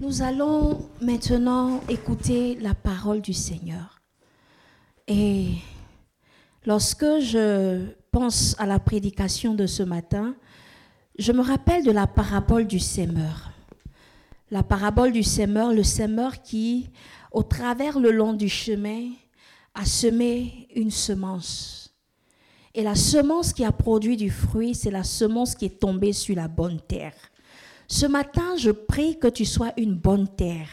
Nous allons maintenant écouter la parole du Seigneur. Et lorsque je pense à la prédication de ce matin, je me rappelle de la parabole du sémeur. La parabole du sémeur, le sémeur qui, au travers le long du chemin, a semé une semence. Et la semence qui a produit du fruit, c'est la semence qui est tombée sur la bonne terre. Ce matin, je prie que tu sois une bonne terre.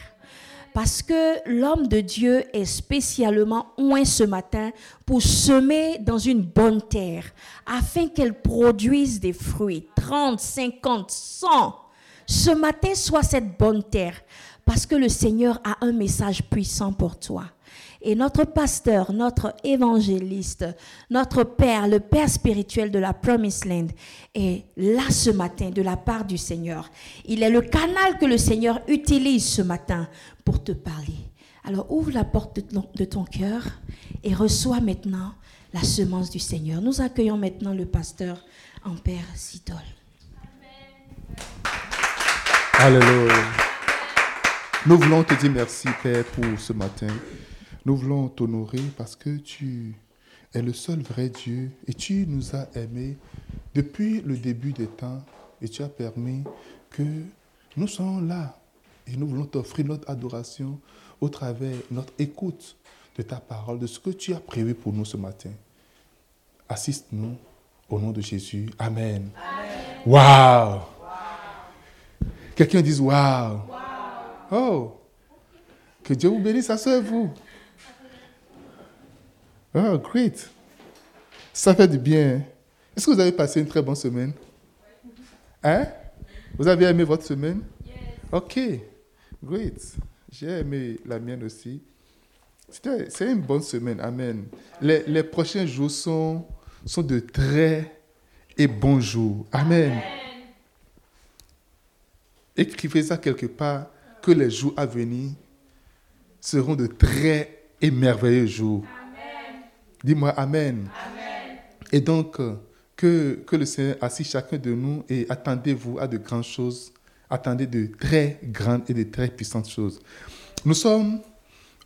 Parce que l'homme de Dieu est spécialement oint ce matin pour semer dans une bonne terre, afin qu'elle produise des fruits, 30, 50, 100. Ce matin, soit cette bonne terre, parce que le Seigneur a un message puissant pour toi. Et notre pasteur, notre évangéliste, notre Père, le Père spirituel de la Promised Land, est là ce matin de la part du Seigneur. Il est le canal que le Seigneur utilise ce matin pour te parler. Alors ouvre la porte de ton, cœur et reçois maintenant la semence du Seigneur. Nous accueillons maintenant le pasteur en Père Sidol. Alléluia. Nous voulons te dire merci, Père, pour ce matin. Nous voulons t'honorer parce que tu es le seul vrai Dieu et tu nous as aimés depuis le début des temps et tu as permis que nous soyons là et nous voulons t'offrir notre adoration au travers notre écoute de ta parole, de ce que tu as prévu pour nous ce matin. Assiste-nous au nom de Jésus. Amen. Waouh! Wow. Quelqu'un dise waouh! Wow. Oh! Que Dieu vous bénisse, ça c'est vous. Oh, great. Ça fait du bien. Est-ce que vous avez passé une très bonne semaine? Hein? Vous avez aimé votre semaine? Ok, great. J'ai aimé la mienne aussi. C'est une bonne semaine, amen. Les, les, prochains jours sont, sont de très et bons jours. Amen. amen. Écrivez ça quelque part, que les jours à venir seront de très et merveilleux jours. Dis-moi Amen. Et donc, euh, que, que le Seigneur assiste chacun de nous et attendez-vous à de grandes choses. Attendez de très grandes et de très puissantes choses. Nous sommes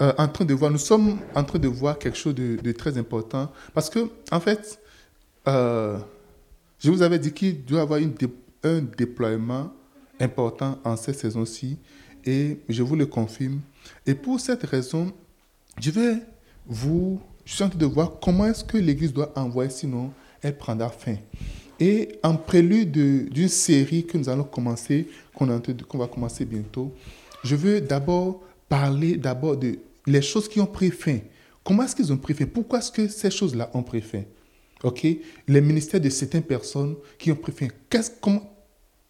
euh, en train de voir, nous sommes en train de voir quelque chose de, très important parce que, en fait, euh, je vous avais dit qu'il doit y avoir une un déploiement important en cette saison-ci et je vous le confirme. Et pour cette raison, je vais vous je suis en train de voir comment est-ce que l'Église doit envoyer, sinon elle prendra fin. Et en prélude d'une série que nous allons commencer, qu'on va commencer bientôt, je veux d'abord parler d'abord de les choses qui ont pris fin. Comment est-ce qu'ils ont pris fin? Pourquoi est-ce que ces choses-là ont pris fin? Ok? Les ministères de certaines personnes qui ont pris fin. Comment,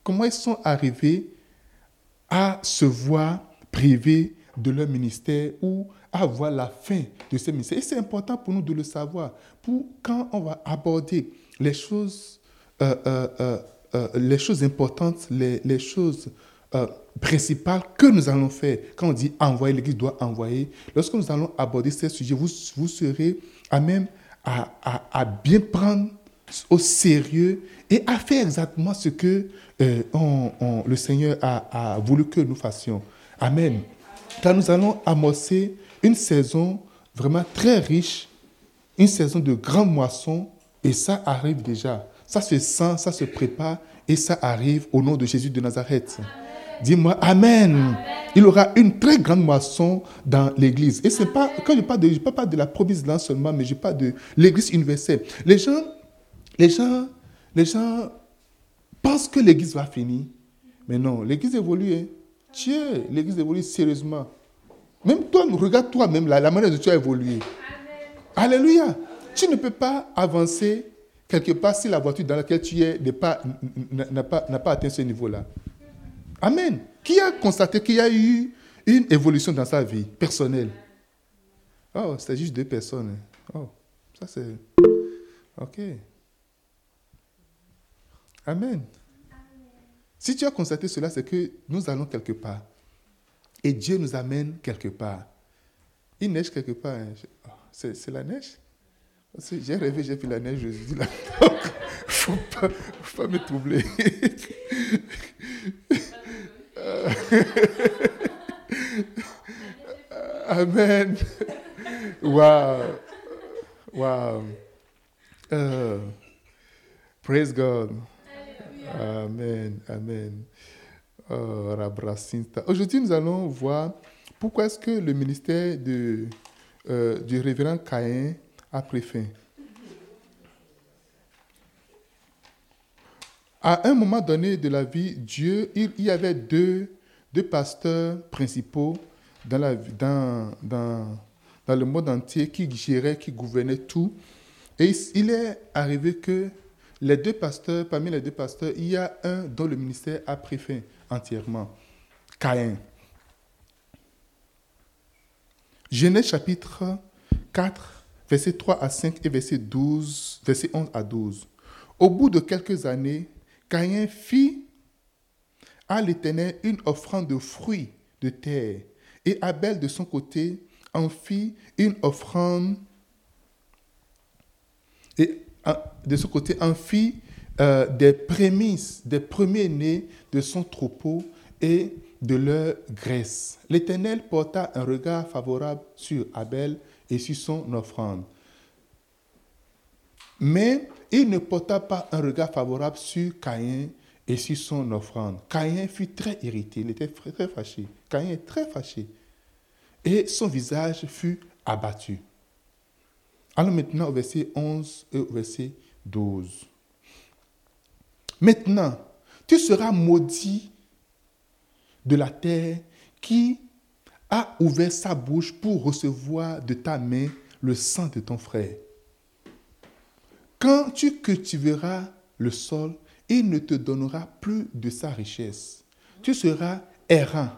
comment ils sont arrivés à se voir privés de leur ministère ou à voir la fin de ces ministères. Et c'est important pour nous de le savoir, pour quand on va aborder les choses, euh, euh, euh, les choses importantes, les, les choses principales que nous allons faire. Quand on dit envoyer, l'Église doit envoyer. Lorsque nous allons aborder ces sujets, vous, vous serez à même à, à, bien prendre au sérieux et à faire exactement ce que le Seigneur a, a, voulu que nous fassions. Amen. Car nous allons amorcer une saison vraiment très riche, une saison de grande moisson, et ça arrive déjà. Ça se sent, ça se prépare, et ça arrive au nom de Jésus de Nazareth. Dis-moi Amen. Il y aura une très grande moisson dans l'Église. Et c'est pas, quand je parle de, je parle pas de la province là seulement, mais je parle de l'Église universelle. Les gens, les gens, les gens pensent que l'Église va finir. Mais non, l'Église évolue. Hein. Tiens, l'Église évolue sérieusement. Même toi, regarde toi-même la, manière dont tu as évolué. Alléluia. Tu ne peux pas avancer quelque part si la voiture dans laquelle tu es n'a pas, pas, pas atteint ce niveau-là. Amen. Qui a constaté qu'il y a eu une évolution dans sa vie personnelle? Oh, c'est juste deux personnes. Hein. Oh, ça c'est. Ok. Amen. Si tu as constaté cela, c'est que nous allons quelque part. Et Dieu nous amène quelque part. Il neige quelque part. Hein. Oh, c'est la neige? J'ai rêvé, j'ai vu la neige, je dit, là, il ne faut pas, me troubler. Amen. Wow. Wow. Uh, praise God. Amen. Amen. Oh, Aujourd'hui, nous allons voir pourquoi est-ce que le ministère de, euh, du révérend Caïn a pris fin. À un moment donné de la vie, Dieu, il, y avait deux, deux pasteurs principaux dans, la, dans, dans, dans le monde entier qui géraient, qui gouvernaient tout. Et il est arrivé que les deux pasteurs, parmi les deux pasteurs, il y a un dont le ministère a pris fin entièrement. Caïn. Genèse chapitre 4, versets 3 à 5 et verset 12, verset 11 à 12. Au bout de quelques années, Caïn fit à l'Éternel une offrande de fruits de terre, et Abel de son côté en fit une offrande, et de son côté en fit euh, des prémices, des premiers-nés de son troupeau et de leur graisse. L'Éternel porta un regard favorable sur Abel et sur son offrande. Mais il ne porta pas un regard favorable sur Caïn et sur son offrande. Caïn fut très irrité, il était très fâché. Caïn est très fâché. Et son visage fut abattu. Allons maintenant au verset 11 et au verset 12. Maintenant, tu seras maudit de la terre qui a ouvert sa bouche pour recevoir de ta main le sang de ton frère. Quand tu cultiveras le sol, il ne te donnera plus de sa richesse. Tu seras errant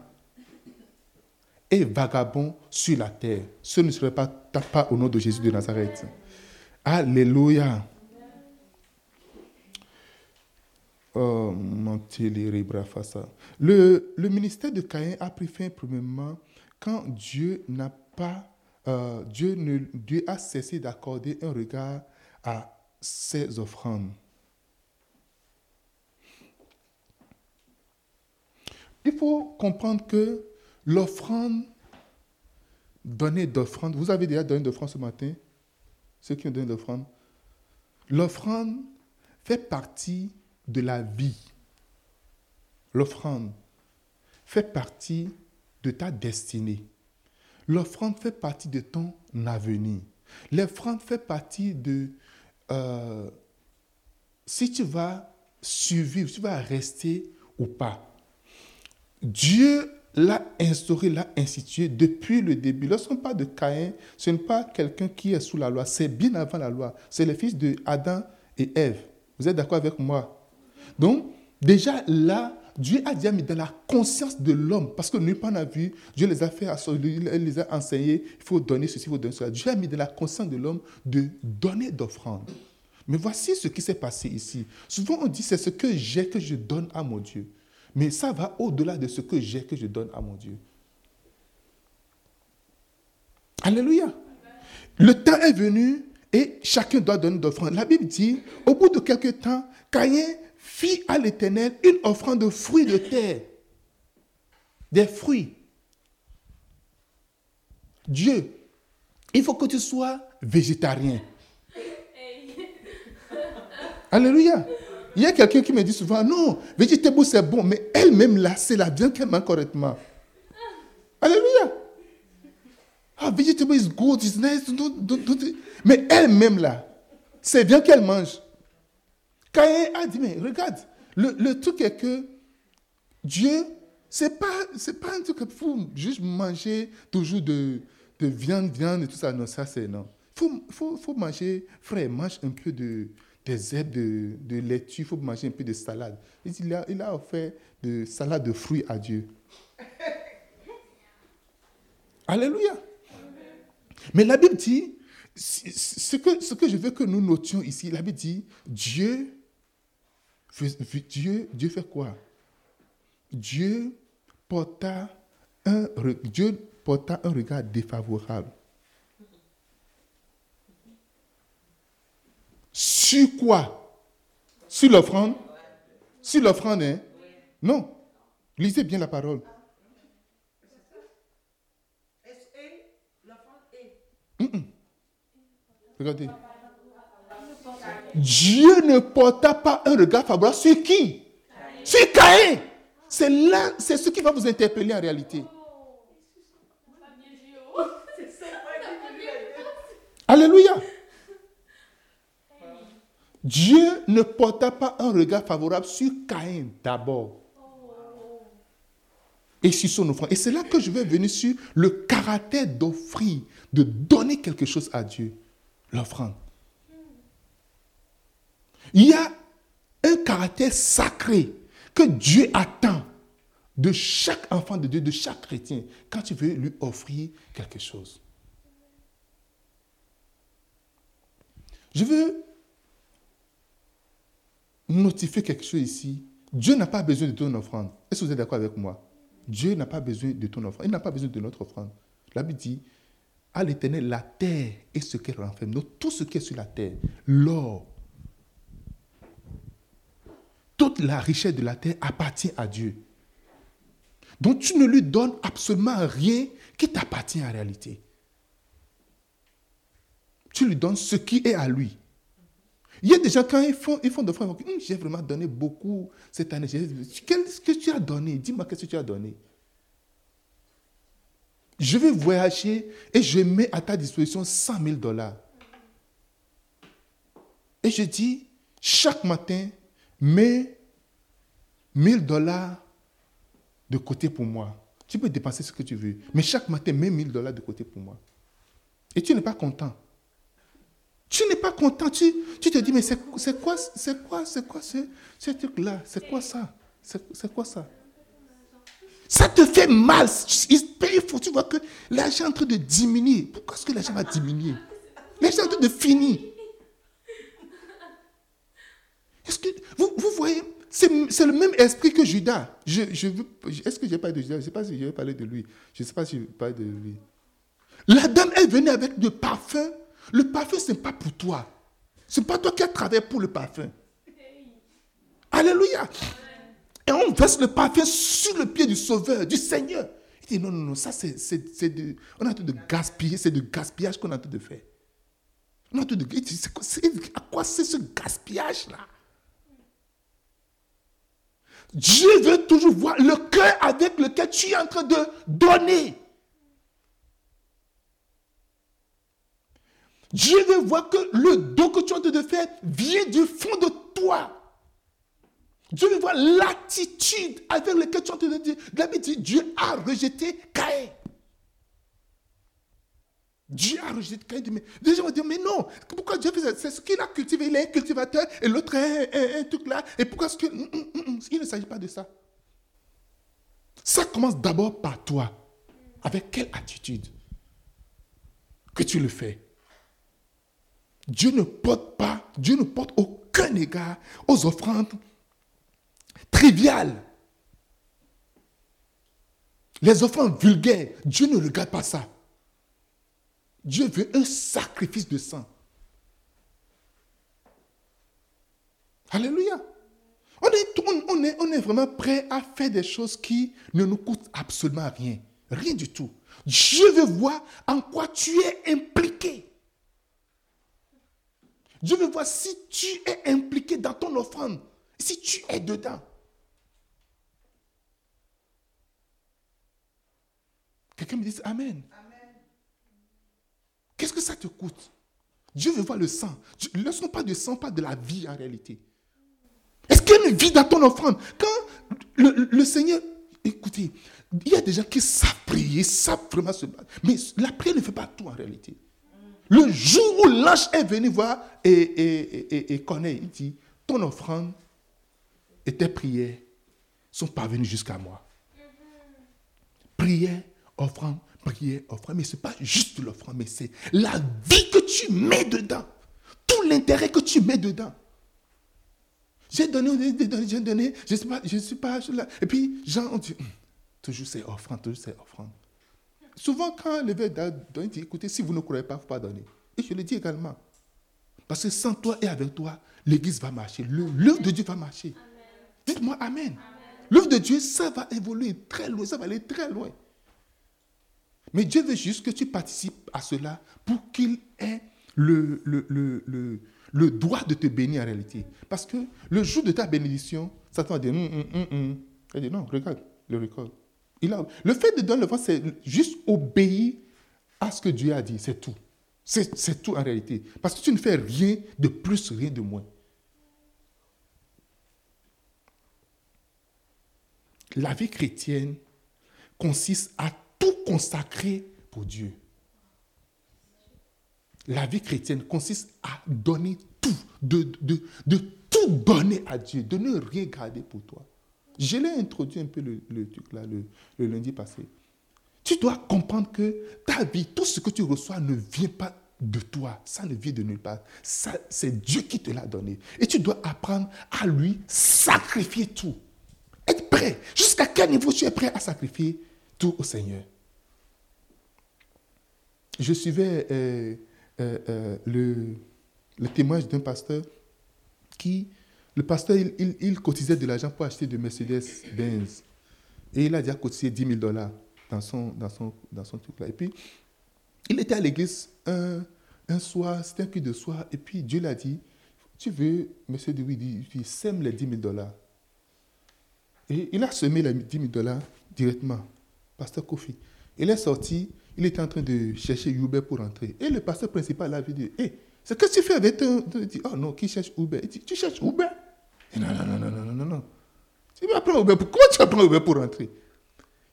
et vagabond sur la terre. Ce ne serait pas ta au nom de Jésus de Nazareth. Alléluia. Oh, le, le ministère de Caïn a pris fin premièrement quand Dieu n'a pas, euh, Dieu, Dieu a cessé d'accorder un regard à ses offrandes. Il faut comprendre que l'offrande, donner d'offrande, vous avez déjà donné d'offrande ce matin, ceux qui ont donné d'offrande, l'offrande fait partie de la vie. L'offrande fait partie de ta destinée. L'offrande fait partie de ton avenir. L'offrande fait partie de euh, si tu vas survivre, si tu vas rester ou pas. Dieu l'a instauré, l'a institué depuis le début. Lorsqu'on parle de Caïn, ce n'est pas quelqu'un qui est sous la loi, c'est bien avant la loi. C'est le fils de Adam et Ève. Vous êtes d'accord avec moi? Donc, déjà là, Dieu a déjà mis dans la conscience de l'homme, parce que nulle part n'a vu, Dieu les a fait, il les a enseignés, il faut donner ceci, il faut donner cela. Dieu a mis dans la conscience de l'homme de donner d'offrandes. Mais voici ce qui s'est passé ici. Souvent on dit c'est ce que j'ai que je donne à mon Dieu. Mais ça va au-delà de ce que j'ai que je donne à mon Dieu. Alléluia. Le temps est venu et chacun doit donner d'offrande. La Bible dit, au bout de quelques temps, Caïn fit à l'Éternel une offrande de fruits de terre. Des fruits. Dieu, il faut que tu sois végétarien. Alléluia. Il y a quelqu'un qui me dit souvent, non, végétable c'est bon, mais elle-même là, c'est la viande qu'elle mange correctement. Alléluia. Ah, vegetable is good, it's nice. Mais elle-même là, c'est bien qu'elle mange. Caïn a dit, mais regarde, le, truc est que Dieu, c'est pas, c'est pas un truc qu'il faut juste manger toujours de, de, viande, viande et tout ça. Non, ça c'est non. Il faut, faut, faut, manger, frère, mange un peu de, des herbes de, de laitue, il faut manger un peu de salade. Il a, il a offert de salade de fruits à Dieu. Alléluia. Mais la Bible dit, ce que, ce que je veux que nous notions ici, la Bible dit, Dieu Dieu, Dieu fait quoi? Dieu porta, un, Dieu porta un regard défavorable. Sur quoi? Sur l'offrande? Sur l'offrande, hein? Non. Lisez bien la parole. Regardez. Dieu ne porta pas un regard favorable sur qui? Sur Caïn. C'est c'est ce qui va vous interpeller en réalité. Alléluia. Dieu ne porta pas un regard favorable sur Caïn d'abord. Et sur son offrande. Et c'est là que je vais venir sur le caractère d'offrir, de donner quelque chose à Dieu, l'offrande. Il y a un caractère sacré que Dieu attend de chaque enfant de Dieu, de chaque chrétien, quand tu veux lui offrir quelque chose. Je veux notifier quelque chose ici. Dieu n'a pas besoin de ton offrande. Est-ce que vous êtes d'accord avec moi? Dieu n'a pas besoin de ton offrande. Il n'a pas besoin de notre offrande. La Bible dit, à l'éternel, la terre et ce qu'elle renferme. Donc tout ce qui est sur la terre, l'or, toute la richesse de la terre appartient à Dieu. Donc tu ne lui donnes absolument rien qui t'appartient en réalité. Tu lui donnes ce qui est à lui. Il y a des gens, quand ils font, ils font de hum, j'ai vraiment donné beaucoup cette année. Qu'est-ce que tu as donné? Dis-moi qu'est-ce que tu as donné? Je vais voyager et je mets à ta disposition 100 000 dollars. Et je dis, chaque matin, mets 1000 dollars de côté pour moi. Tu peux dépenser ce que tu veux. Mais chaque matin, mets 1000 dollars de côté pour moi. Et tu n'es pas content. Tu n'es pas content. Tu, te dis, mais c'est quoi, c'est quoi, c'est quoi ce, truc-là? C'est quoi ça? C'est quoi ça? Ça te fait mal. Il faut, tu vois que l'argent est en train de diminuer. Pourquoi est-ce que l'argent va diminuer? L'argent est en train de finir. Est-ce que vous voyez c'est le même esprit que Judas. Est-ce que j'ai parlé de Judas? Je ne sais pas si je vais parler de lui. Je ne sais pas si je vais parler de lui. La dame est venue avec du parfum le parfum, ce n'est pas pour toi. Ce n'est pas toi qui as travaillé pour le parfum. Alléluia. Et on verse le parfum sur le pied du Sauveur, du Seigneur. Il dit non, non, non, ça c'est, de, on en train de gaspiller, c'est du gaspillage qu'on en train de faire. On en train de, à quoi c'est ce gaspillage-là? Dieu veut toujours voir le cœur avec lequel tu es en train de donner. Dieu veut voir que le don que tu es en train de faire vient du fond de toi. Dieu veut voir l'attitude avec laquelle tu es en train de dire. Dieu a rejeté Caïn. Dieu a rejeté Caïn. Les gens vont dire, mais non, pourquoi Dieu fait ça? C'est ce qu'il a cultivé. Il est un cultivateur et l'autre est un, truc là. Et pourquoi est-ce que... Mm, mm, mm, il ne s'agit pas de ça? Ça commence d'abord par toi. Avec quelle attitude que tu le fais? Dieu ne porte pas, Dieu ne porte aucun égard aux offrandes triviales. Les offrandes vulgaires, Dieu ne regarde pas ça. Dieu veut un sacrifice de sang. Alléluia. On est, on, on est vraiment prêt à faire des choses qui ne nous coûtent absolument rien. Rien du tout. Dieu veut voir en quoi tu es impliqué. Dieu veut voir si tu es impliqué dans ton offrande, si tu es dedans. Quelqu'un me dit Amen. Qu'est-ce que ça te coûte? Dieu veut voir le sang. Lorsqu'on parle de sang, parle de la vie en réalité. Est-ce qu'il y a une vie dans ton offrande? Quand le, Seigneur, écoutez, il y a des gens qui savent prier, savent vraiment se battre. Mais la prière ne fait pas tout en réalité. Le jour où l'ange est venu voir et, et, et, connaît, il dit, ton offrande et tes prières sont parvenues jusqu'à moi. Prière, offrande, prière, offrande. Mais ce n'est pas juste l'offrande, mais c'est la vie que tu mets dedans. Tout l'intérêt que tu mets dedans. J'ai donné, j'ai donné, je ne suis pas, je suis pas là. Et puis, Jean, on dit, hum, toujours c'est offrande, toujours c'est offrande. Souvent, quand l'évêque donne, il dit, écoutez, si vous ne croyez pas, il ne faut pas donner. Et je le dis également. Parce que sans toi et avec toi, l'Église va marcher. L'œuvre de Dieu va marcher. Dites-moi Amen. L'œuvre de Dieu, ça va évoluer très loin, ça va aller très loin. Mais Dieu veut juste que tu participes à cela pour qu'il ait le, le, le, le, droit de te bénir en réalité. Parce que le jour de ta bénédiction, Satan va dire, hum, hum, hum, il dit, non, regarde, le record. Il a, le fait de donner le vent, c'est juste obéir à ce que Dieu a dit, c'est tout. C'est tout en réalité. Parce que tu ne fais rien de plus, rien de moins. La vie chrétienne consiste à tout consacrer pour Dieu. La vie chrétienne consiste à donner tout, de, de, de tout donner à Dieu, de ne rien garder pour toi. Je l'ai introduit un peu le, truc là, le, le, lundi passé. Tu dois comprendre que ta vie, tout ce que tu reçois ne vient pas de toi. Ça ne vient de nulle part. c'est Dieu qui te l'a donné. Et tu dois apprendre à lui sacrifier tout. Être prêt. Jusqu'à quel niveau tu es prêt à sacrifier? Tout au Seigneur Je suivais euh, euh, euh, le, témoignage d'un pasteur qui le pasteur, il, cotisait de l'argent pour acheter de Mercedes-Benz. Et il a déjà cotisé 10 000 dollars dans son, dans son, dans son truc-là. Et puis, il était à l'église un, un soir, c'était un culte de soir, et puis Dieu l'a dit, tu veux, monsieur Dewey, il sème les 10 000 dollars. Et il a semé les 10 000 dollars directement, pasteur Kofi. Il est sorti, il était en train de chercher Uber pour rentrer. Et le pasteur principal a dit, hé, c'est que tu fais avec ton... Il dit, oh non, qui cherche Uber Il dit, tu cherches Uber non, non, non, non, non, non, non. Tu vas prendre Uber pour... Comment tu vas prendre Uber pour rentrer?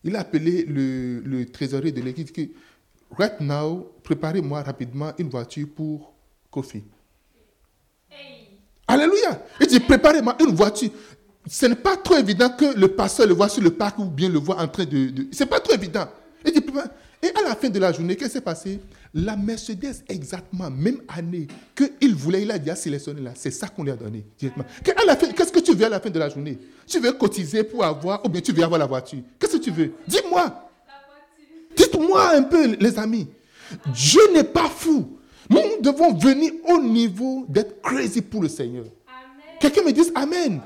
Il a appelé le, le trésorier de l'église qui Right now, préparez-moi rapidement une voiture pour Kofi. Alléluia. Il dit, préparez-moi une voiture. Ce n'est pas trop évident que le pasteur le voit sur le parc ou bien le voit en train de... de... Ce n'est pas trop évident. Dit, et à la fin de la journée, qu'est-ce qui s'est passé? La Mercedes, exactement, même année qu'il voulait, il a déjà sélectionné là. C'est ça qu'on lui a donné directement. Qu'est-ce que tu veux à la fin de la journée? Tu veux cotiser pour avoir, ou bien tu veux avoir la voiture? Qu'est-ce que tu veux? Dis-moi. Dites-moi un peu, les amis. Dieu n'est pas fou. Nous devons venir au niveau d'être crazy pour le Seigneur. Quelqu'un me dise Amen.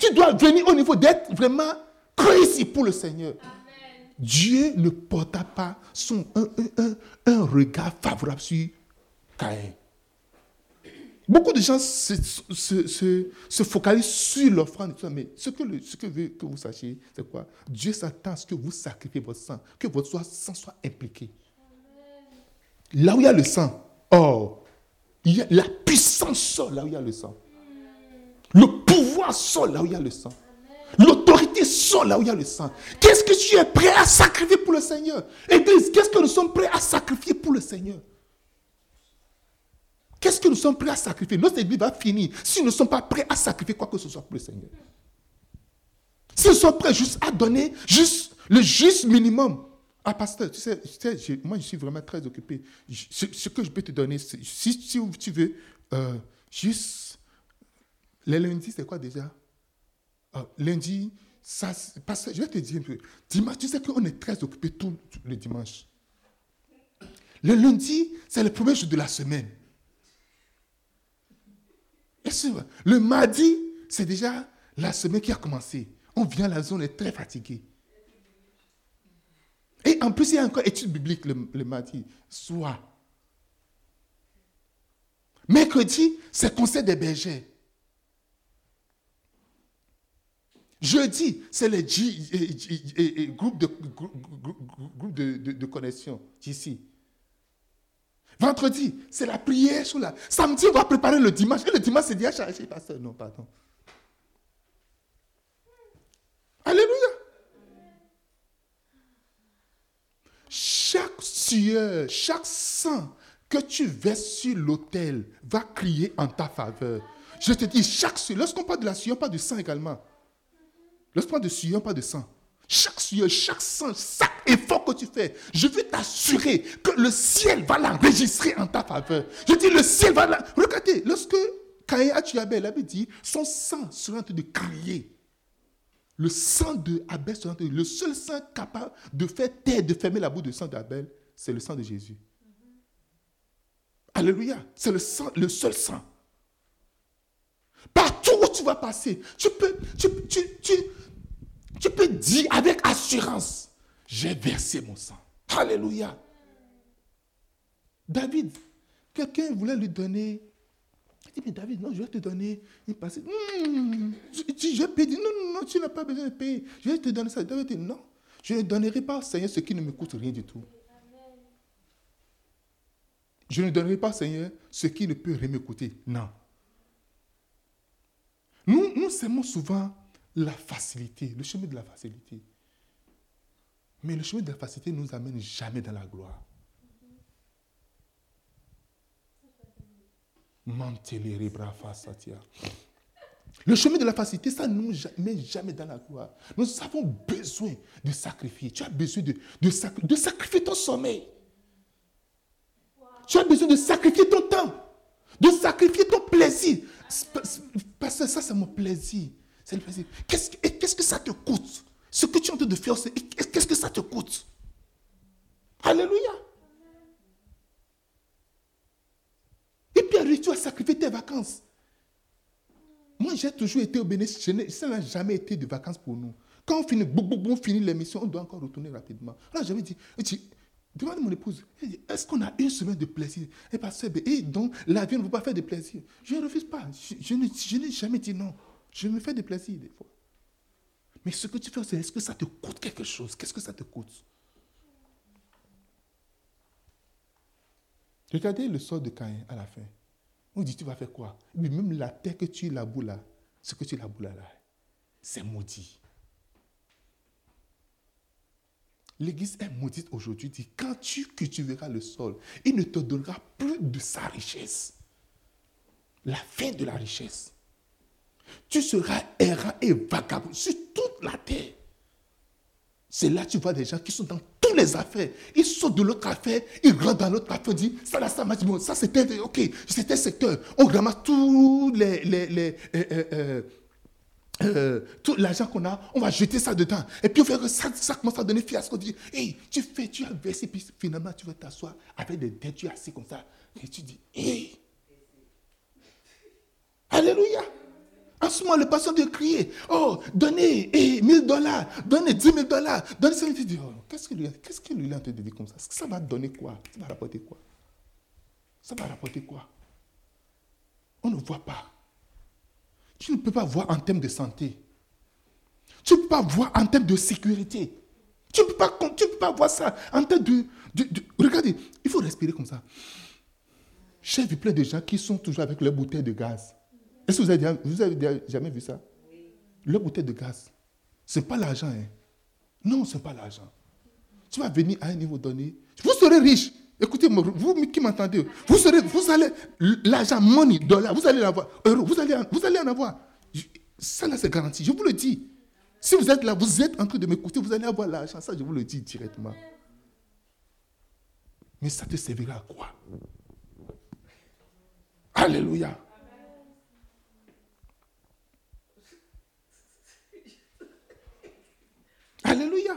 Tu dois venir au niveau d'être vraiment crazy pour le Seigneur. Dieu ne porta pas son, un, regard favorable sur Caïn. Beaucoup de gens se, se, focalisent sur l'offrande, mais ce que, ce que vous sachiez, c'est quoi? Dieu s'attend à ce que vous sacrifiez votre sang, que votre sang soit impliqué. Là où il y a le sang, oh, il y a la puissance là où il y a le sang. Le pouvoir le sang. L'autorité sort là où il y a le sang. Qu'est-ce que tu es prêt à sacrifier pour le Seigneur? Église, qu'est-ce que nous sommes prêts à sacrifier pour le Seigneur? Qu'est-ce que nous sommes prêts à sacrifier? Notre église va finir si nous ne sommes pas prêts à sacrifier quoi que ce soit pour le Seigneur. Si nous sommes prêts juste à donner juste le juste minimum. Ah, pasteur, tu sais, moi je suis vraiment très occupé. ce, que je peux te donner, si, si, tu veux, euh, juste les lundis, c'est quoi déjà? Ah, Lundi, ça, pasteur, je vais te dire un peu. Dimanche, tu sais qu'on est très occupé tout le dimanche. Le lundi, c'est le premier jour de la semaine. Le mardi, c'est déjà la semaine qui a commencé. On vient à la zone, on est très fatigué. Et en plus, il y a encore étude biblique le, mardi, soit. Mercredi, c'est conseil des bergers. Jeudi, c'est le groupe de, groupe de, connexion d'ici. Vendredi, c'est la prière sur la. Samedi, on va préparer le dimanche. Et le dimanche, c'est déjà chargé, pasteur. Non, pardon. Alléluia. Chaque sueur, chaque sang que tu verses sur l'autel va crier en ta faveur. Je te dis, chaque sueur, lorsqu'on parle de la sueur, pas de sang également. Parle de sueur, pas de sang. Chaque sueur, chaque sang, chaque effort que tu fais, je veux t'assurer que le ciel va l'enregistrer en ta faveur. Je dis, le ciel va la... Regardez, lorsque Caïn a tué Abel, avait dit, son sang sera en train de crier. Le sang de Abel sera en train de... Le seul sang capable de faire taire, de fermer la bouche du sang d'Abel, c'est le sang de Jésus. Alléluia. C'est le, sang, le seul sang. Partout où tu vas passer, tu peux, tu, tu, tu, tu peux dire avec assurance, j'ai versé mon sang. Alléluia. David, Quelqu'un voulait lui donner. Il dit, mais David, non, je vais te donner une parcelle. Hum, je, je. Non, non, non, tu n'as pas besoin de payer. Je vais te donner ça. David dit, non, je ne donnerai pas Seigneur ce qui ne me coûte rien du tout. Je ne donnerai pas, Seigneur, ce qui ne peut rien me coûter. Non. Nous, aimons souvent la facilité, le chemin de la facilité. Mais le chemin de la facilité ne nous amène jamais dans la gloire. Le chemin de la facilité, ça ne nous met jamais dans la gloire. Nous avons besoin de sacrifier. Tu as besoin de sacrifier ton sommeil. Tu as besoin de sacrifier ton temps, de sacrifier ton plaisir. Parce que ça, c'est mon plaisir. C'est le plaisir. Qu'est-ce, que ça te coûte? Ce que tu es en train de faire, qu'est-ce que ça te coûte? Alléluia. Et puis, tu as sacrifié tes vacances. Moi, j'ai toujours été au bénéfice. Ça n'a jamais été de vacances pour nous. Quand on finit, on finit l'émission, on doit encore retourner rapidement. Alors, j'avais dit, Demande mon épouse, est-ce qu'on a une semaine de plaisir? Et parce et donc la vie ne veut pas faire de plaisir. Je ne refuse pas. Je, n'ai jamais dit non. Je me fais des plaisirs des fois. Mais ce que tu fais, c'est est-ce que ça te coûte quelque chose? Qu'est-ce que ça te coûte? Regardez le sort de Caïn à la fin. On dit, tu vas faire quoi? Même la terre que tu laboules là, ce que tu laboules là, c'est maudit. L'Église est maudite aujourd'hui. Dit, quand tu cultiveras le sol, il ne te donnera plus de sa richesse. La fin de la richesse. Tu seras errant et vagabond sur toute la terre. C'est là que tu vois des gens qui sont dans toutes les affaires. Ils sortent de l'autre affaire, ils rentrent dans l'autre affaire, disent, ça là, ça m'a dit, bon, ça c'était, ok, c'était secteur. On ramasse tous les, les, les euh, euh, euh, euh, tout l'argent qu'on a, on va jeter ça dedans. Et puis on fait ça, ça commence à donner fiasco. Dit, hey, tu fais, tu as versé, puis finalement tu vas t'asseoir avec des dettes, tu es assis comme ça. Et tu dis, hey. Alléluia. En ce moment, le patient de crier, oh, donnez hey, 1000 dollars, donnez 10 000 dollars, donnez ça. Tu dis, oh, qu'est-ce qu'il lui, qu'est-ce qu'il lui a en train de dire comme ça? Ça va donner quoi? Ça va rapporter quoi? Ça va rapporter quoi? On ne voit pas. Tu ne peux pas voir en termes de santé. Tu ne peux pas voir en termes de sécurité. Tu ne peux pas, peux pas voir ça en termes de, Regardez, il faut respirer comme ça. J'ai vu plein de gens qui sont toujours avec leur bouteille de gaz. Est-ce que vous avez, vous avez jamais vu ça? Leur bouteille de gaz. Ce n'est pas l'argent. Hein. Non, ce n'est pas l'argent. Tu vas venir à un niveau donné. Vous serez riche. Écoutez-moi, vous qui m'entendez, vous, serez, vous allez, l'argent, money, dollar, vous allez l'avoir, euro, vous allez, vous allez en avoir. Ça là, c'est garanti, je vous le dis. Si vous êtes là, vous êtes en train de m'écouter, vous allez avoir l'argent, ça je vous le dis directement. Mais ça te servira à quoi? Alléluia. Alléluia.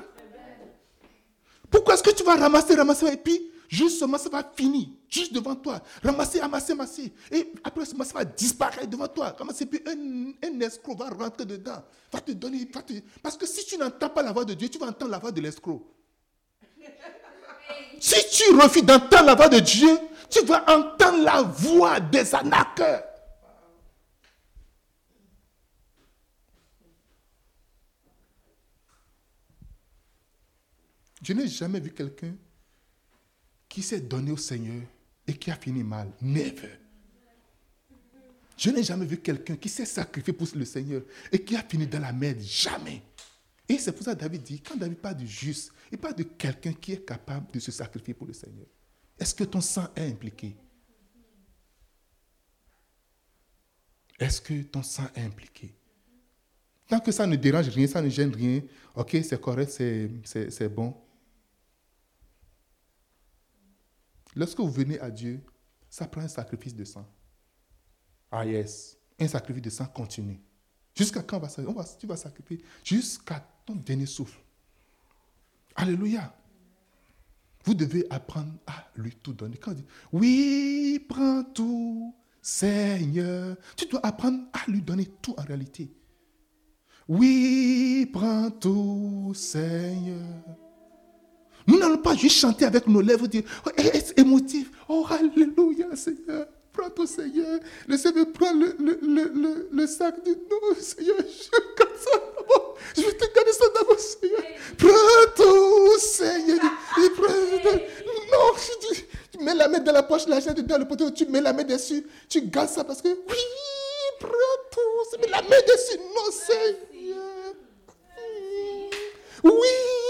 Pourquoi est-ce que tu vas ramasser, ramasser et puis Justement, ça va finir, juste devant toi. Ramasser, ramasser, ramasser. Et après, ça va disparaître devant toi. Ramasser, puis un, un escroc va rentrer dedans. Va te donner. Parce que si tu n'entends pas la voix de Dieu, tu vas entendre la voix de l'escroc. si tu refuses d'entendre la voix de Dieu, tu vas entendre la voix des arnaqueurs. Je n'ai jamais vu quelqu'un qui s'est donné au Seigneur et qui a fini mal. Never. Je n'ai jamais vu quelqu'un qui s'est sacrifié pour le Seigneur et qui a fini dans la merde. Jamais. Et c'est pour ça que David dit, quand David parle de juste, il parle de quelqu'un qui est capable de se sacrifier pour le Seigneur. Est-ce que ton sang est impliqué? Est-ce que ton sang est impliqué? Tant que ça ne dérange rien, ça ne gêne rien, ok, c'est correct, c'est bon. Lorsque vous venez à Dieu, ça prend un sacrifice de sang. Ah yes, un sacrifice de sang continu. Jusqu'à quand on va, tu vas sacrifier Jusqu'à ton dernier souffle. Alléluia. Vous devez apprendre à lui tout donner. Quand on dit, oui, prends tout, Seigneur, tu dois apprendre à lui donner tout en réalité. Oui, prends tout, Seigneur. Nous n'allons pas juste chanter avec nos lèvres, dire, oh, être émotif. Oh, Alléluia, Seigneur. Prends ton Seigneur. Le Seigneur prend le, le, le, le, sac. Dit, non, Seigneur, je garde ça d'abord. Je vais te garder ça d'abord, Seigneur. Prends ton Seigneur. Non, je dis, tu mets la main dans la poche, l'argent dans le poteau, tu mets la main dessus, tu gardes ça parce que, oui, prends tout. Mets la main dessus, non, Seigneur. Oui.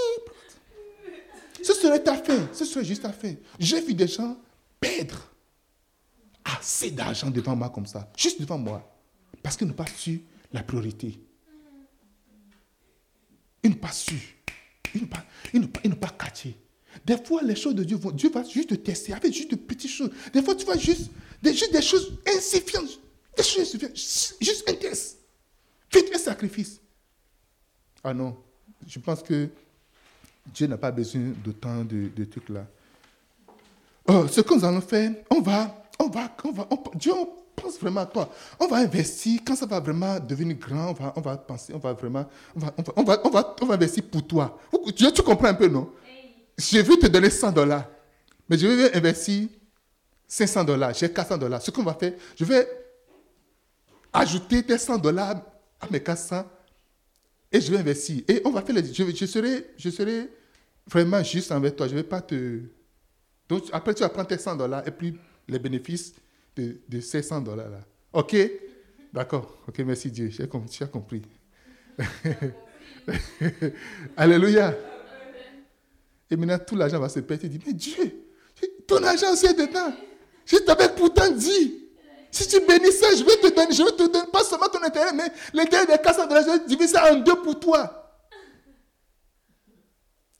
Ce serait ta fin. Ce serait juste ta fin. J'ai vu des gens perdre assez d'argent devant moi comme ça. Juste devant moi. Parce qu'ils n'ont pas su la priorité. Ils n'ont pas su. Ils n'ont pas, ils pas, catché. Des fois, les choses de Dieu vont, Dieu va juste te tester avec juste de petites choses. Des fois, tu vas juste, des, juste des choses insuffisantes. Des choses insuffisantes. Juste un test. Faites un sacrifice. Ah non, je pense que Dieu n'a pas besoin de tant de, trucs là. Oh, ce que nous allons faire, on va, on va, on va, Dieu pense vraiment à toi. On va investir, quand ça va vraiment devenir grand, on va, on va penser, on va vraiment, on va, on va, on va, on va, investir pour toi. Tu, tu comprends un peu, non? Je vais te donner 100 dollars, mais je vais investir 500 dollars, j'ai 400 dollars. Ce qu'on va faire, je vais ajouter tes 100 dollars à mes 400 et je vais investir. Et on va faire les. Je, serai, je serai vraiment juste avec toi. Je ne vais pas te. Donc après, tu vas prendre tes 100 dollars et puis les bénéfices de, ces 100 dollars là. OK? D'accord. OK, merci Dieu. J'ai compris. compris. Alléluia. Et maintenant, tout l'argent va se perdre. Tu dis, mais Dieu, ton argent, c'est dedans. Je t'avais pourtant dit. Si tu bénis ça, je vais te donner, je vais te donner pas seulement ton intérêt, mais l'intérêt des 400 dollars, je vais diviser en deux pour toi.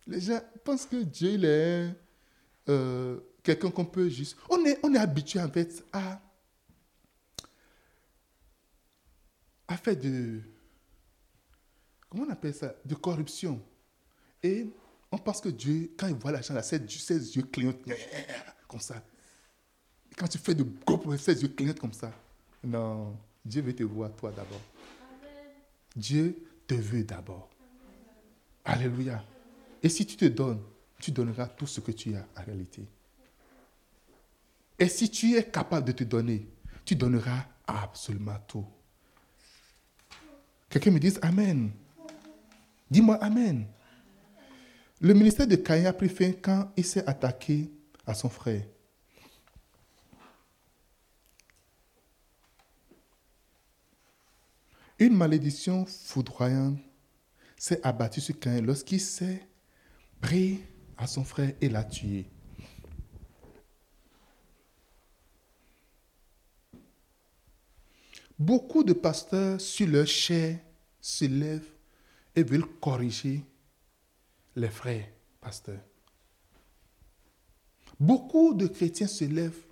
Les gens pensent que Dieu, il est euh, quelqu'un qu'on peut juste. On est, on est habitué en fait à, à faire de. Comment on appelle ça De corruption. Et on pense que Dieu, quand il voit l'argent, ses yeux clignotent comme ça. Quand tu fais de gros ses yeux clignotent comme ça. Non, Dieu veut te voir toi d'abord. Dieu te veut d'abord. Alléluia. Et si tu te donnes, tu donneras tout ce que tu as en réalité. Et si tu es capable de te donner, tu donneras absolument tout. Quelqu'un me dit Amen. Dis-moi Amen. Le ministère de Caïn a pris fin quand il s'est attaqué à son frère. Une malédiction foudroyante s'est abattue sur Caïn lorsqu'il s'est pris à son frère et l'a tué. Beaucoup de pasteurs sur leur chair se lèvent et veulent corriger les frères pasteurs. Beaucoup de chrétiens se lèvent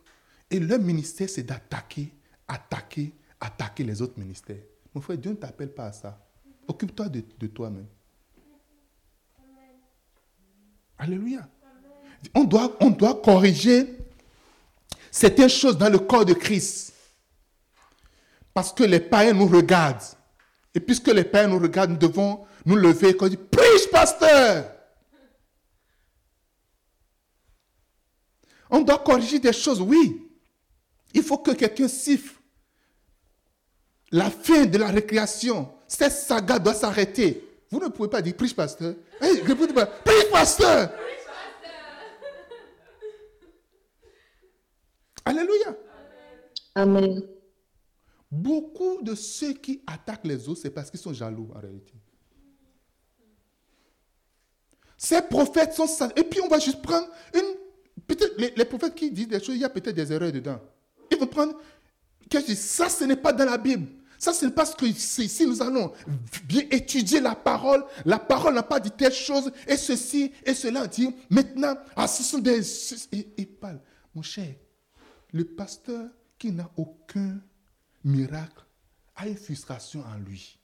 et leur ministère c'est d'attaquer, attaquer, attaquer les autres ministères. Mon frère, Dieu ne t'appelle pas à ça. Occupe-toi de, toi-même. Alléluia. On doit, corriger certaines choses dans le corps de Christ. Parce que les païens nous regardent. Et puisque les païens nous regardent, nous devons nous lever on dit Prêche, pasteur On doit corriger des choses, oui. Il faut que quelqu'un siffle la fin de la récréation, cette saga doit s'arrêter. Vous ne pouvez pas dire prêche pasteur. Hey, répondez pas, prêche pasteur. Alléluia. Amen. Beaucoup de ceux qui attaquent les autres, c'est parce qu'ils sont jaloux en réalité. Ces prophètes sont Et puis on va juste prendre une. Peut-être les, prophètes qui disent des choses, il y a peut-être des erreurs dedans. Ils vont prendre. Ça, ce n'est pas dans la Bible. Ça, c'est parce que si nous allons bien étudier la parole, la parole n'a pas dit telle chose, et ceci, et cela, dit maintenant, ah, ce sont des... Et, parle. Mon cher, le pasteur qui n'a aucun miracle a une frustration en lui.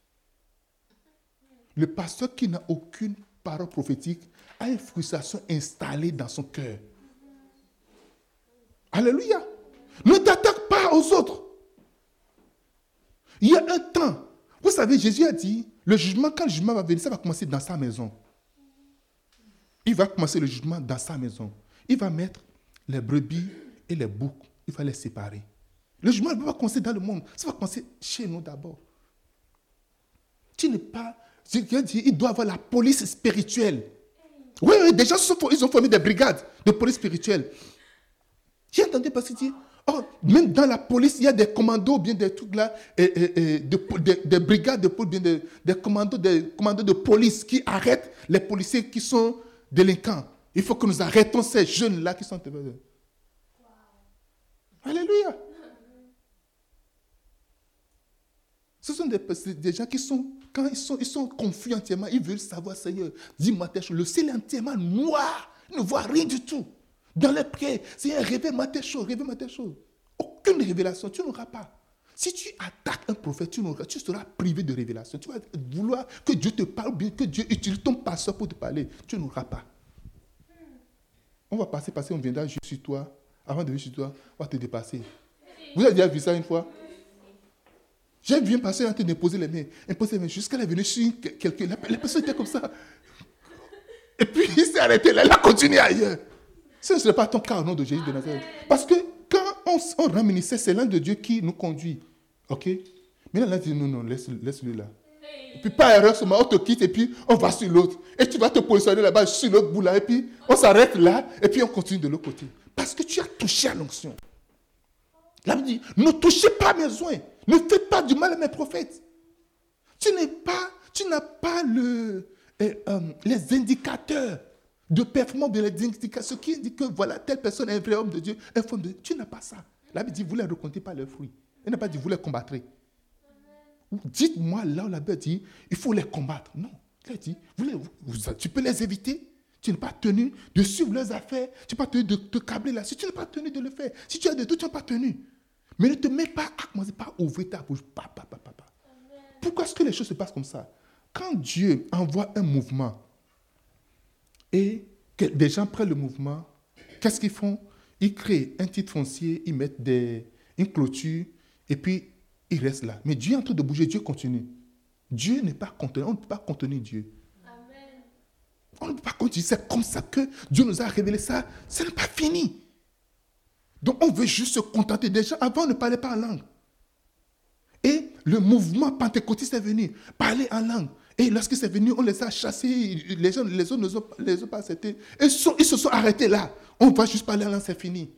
Le pasteur qui n'a aucune parole prophétique a une frustration installée dans son cœur. Alléluia. Ne t'attaque pas aux autres. Il y a un temps. Vous savez, Jésus a dit, le jugement, quand le jugement va venir, ça va commencer dans sa maison. il va commencer le jugement dans sa maison. Il va mettre les brebis et les boucs, il va les séparer. Le jugement ne va pas commencer dans le monde, ça va commencer chez nous d'abord. Tu n'es pas. Il doit avoir la police spirituelle. Oui, oui, des gens ils ont formé des brigades de police spirituelle. J'ai entendu parce qu'il dit, oh, même dans la police, il y a des commandos, bien des trucs là, et, des, brigades de police, bien des, commandos, des commandos de police qui arrêtent les policiers qui sont délinquants. Il faut que nous arrêtons ces jeunes-là qui sont... Alléluia. Ce sont des, gens qui sont, quand ils sont, ils sont confus entièrement, ils veulent savoir, Seigneur, dis-moi tes choses. Le ciel est entièrement noir, ils ne voit rien du tout. Dans les prières, Seigneur, révèle-moi tes choses, révèle-moi tes. Aucune révélation, tu n'auras pas. Si tu attaques un prophète, tu, tu seras privé de révélation. Tu vas vouloir que Dieu te parle bien, que Dieu utilise ton passeur pour te parler. Tu n'auras pas. On va passer, passer, on viendra juste sur toi. Avant de venir sur toi, on va te dépasser. Vous avez déjà vu ça une fois? J'ai vu un pasteur en train de poser les mains. Imposer les mains jusqu'à la venue sur quelqu'un. La, personne était comme ça. Et puis il s'est arrêté là, il a continué ailleurs. Ce ne serait pas ton cas au nom de Jésus de Nazareth. Parce que quand on, on rend ministère, c'est l'un de Dieu qui nous conduit. OK? Mais là, il dit non, non, laisse-le laisse là. Et puis par erreur, on te quitte et puis on va sur l'autre. Et tu vas te positionner là-bas sur l'autre bout là. Et puis on s'arrête là et puis on continue de l'autre côté. Parce que tu as touché à l'onction. Là, dit, ne touchez pas mes soins. Ne faites pas du mal à mes prophètes. Tu n'es pas, tu n'as pas le, eh, euh, les indicateurs de performance, de les indicateurs, qui indique que voilà, telle personne est un vrai homme de Dieu, un homme de Dieu. Tu n'as pas ça. Là, dit, vous ne les recomptez pas leurs fruits. Il n'a pas dit, vous les combattrez. Dites-moi là où la Bible dit, il faut les combattre. Non. A dit, vous tu peux les éviter. Tu n'es pas tenu de suivre leurs affaires. Tu n'es pas tenu de te câbler là. Si tu n'es pas tenu de le faire, si tu as des doutes, tu n'es pas tenu. Mais ne te mets pas à commencer par ouvrir ta bouche. Pourquoi est-ce que les choses se passent comme ça? Quand Dieu envoie un mouvement et que des gens prennent le mouvement, qu'est-ce qu'ils font? Ils créent un titre foncier, ils mettent des, une clôture et puis ils restent là. Mais Dieu est en train de bouger, Dieu continue. Dieu n'est pas contenu, on ne peut pas contenir Dieu. On ne peut pas continuer. C'est comme ça que Dieu nous a révélé ça. Ce n'est pas fini. Donc on veut juste se contenter. Déjà, avant, on ne parlait pas en langue. Et le mouvement pentecôtiste est venu parler en langue. Et lorsque c'est venu, on les a chassés. Les gens, les autres ne les ont pas acceptés. Et ils se sont arrêtés là. On va juste parler langue, c'est fini.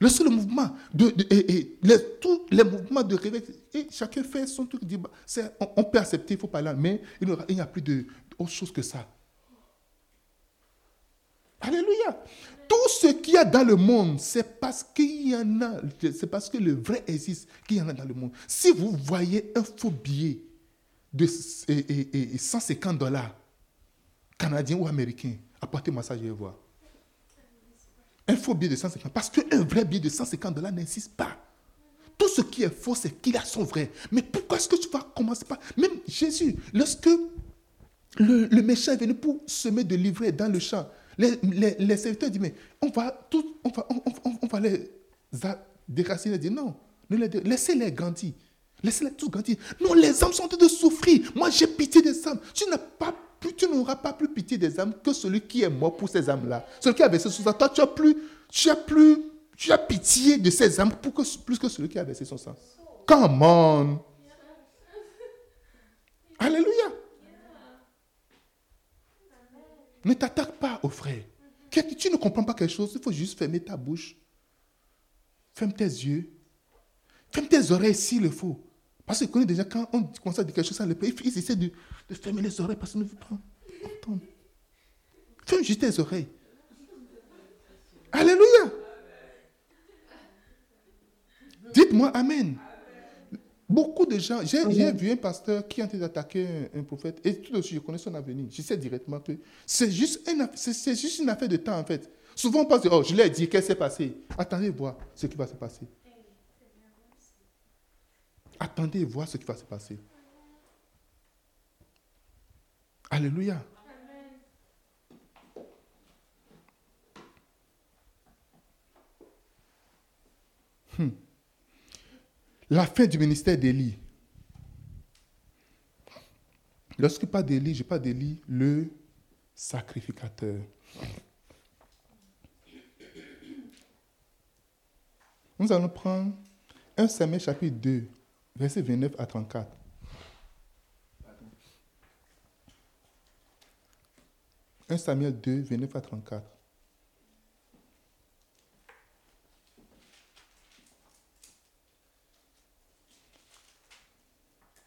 Le seul mouvement, de, tous les mouvements de réveil, et chacun fait son truc. Bah, on, on, peut accepter, il faut parler, mais il n'y a, plus d'autre chose que ça. Alléluia. Tout ce qu'il y a dans le monde, c'est parce qu'il y en a, c'est parce que le vrai existe qu'il y en a dans le monde. Si vous voyez un faux billet de 150 dollars, canadien ou américain, apportez-moi ça, je vais voir. Un faux billet de 150, parce qu'un vrai billet de 150 dollars n'existe pas. Tout ce qui est faux, c'est qu'il a son vrai. Mais pourquoi est-ce que tu vas commencer par... Même Jésus, lorsque le, le méchant est venu pour semer de livrer dans le champ, les, les, serviteurs disent, mais on va, tout, on va, on, va les déraciner. Ils disent, non, laissez-les grandir. Laissez-les tous grandir. Non, les âmes sont en train de souffrir. Moi, j'ai pitié des âmes. Tu n'as pas plus, tu n'auras pas plus pitié des âmes que celui qui est mort pour ces âmes-là. Celui qui a versé son sang. Toi, tu as plus, tu as plus, tu as pitié de ces âmes pour que, plus que celui qui a versé son sang. Come on. Alléluia. Ne t'attaque pas au frère. Tu ne comprends pas quelque chose, il faut juste fermer ta bouche. Ferme tes yeux. Ferme tes oreilles s'il le faut. Parce que je connais déjà quand on commence à dire quelque chose, ça le ils essaient de, de, fermer les oreilles parce qu'ils ne veulent pas entendre. Ferme juste tes oreilles. Alléluia. Dites-moi Amen. Beaucoup de gens, j'ai vu un pasteur qui a été d'attaquer un, prophète, et tout de suite, je connais son avenir. Je sais directement que c'est juste, juste, une affaire de temps, en fait. Souvent, on pense, oh, je l'ai dit, qu'est-ce qui s'est passé? Attendez voir ce qui va se passer. Attendez voir ce qui va se passer. Alléluia. Hmm la fin du ministère d'Élie. Lorsque pas d'Élie, je pas d'Élie, le sacrificateur. Nous allons prendre 1 Samuel chapitre 2, versets 29 à 34. 1 Samuel 2, 29 à 34.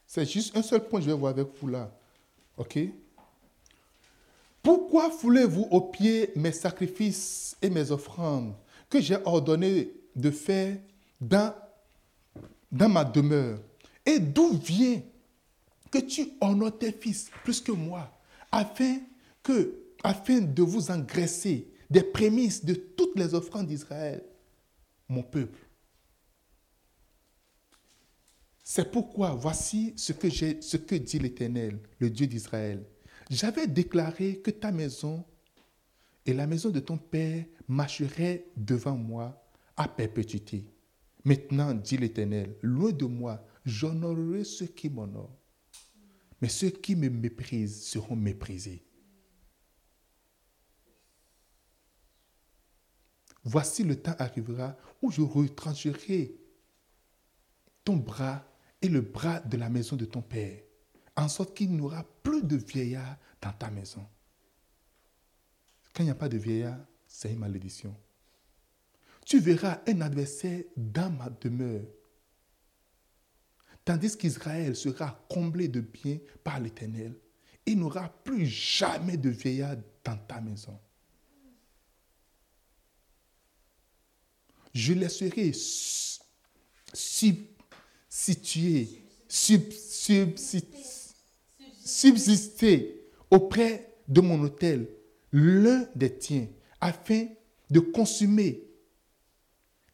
C'est juste un seul point que je vais voir avec vous là. OK? Pourquoi foulez-vous aux pieds mes sacrifices et mes offrandes que j'ai ordonné de faire dans, dans ma demeure Et d'où vient que tu honores tes fils plus que moi, afin, que, afin de vous engraisser des prémices de toutes les offrandes d'Israël, mon peuple c'est pourquoi voici ce que, ce que dit l'Éternel, le Dieu d'Israël. J'avais déclaré que ta maison et la maison de ton père marcheraient devant moi à perpétuité. Maintenant, dit l'Éternel, loin de moi, j'honorerai ceux qui m'honorent. Mais ceux qui me méprisent seront méprisés. Voici le temps arrivera où je retrancherai ton bras et le bras de la maison de ton père, en sorte qu'il n'y aura plus de vieillard dans ta maison. Quand il n'y a pas de vieillard, c'est une malédiction. Tu verras un adversaire dans ma demeure, tandis qu'Israël sera comblé de biens par l'Éternel. Il n'y aura plus jamais de vieillard dans ta maison. Je laisserai subsister auprès de mon hôtel l'un des tiens, afin de consumer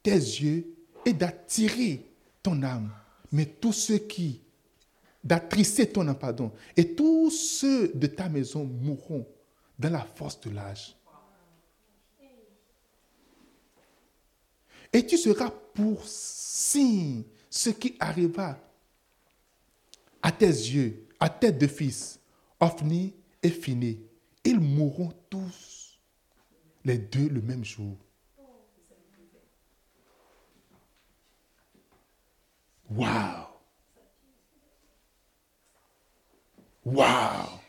tes yeux et d'attirer ton âme. Mais tous ceux qui, d'attrisser ton âme, pardon, et tous ceux de ta maison mourront dans la force de l'âge. Et tu seras pour signe ce qui arriva à tes yeux, à tes deux fils, Ophni et Phiné, ils mourront tous, les deux le même jour. Waouh! Waouh!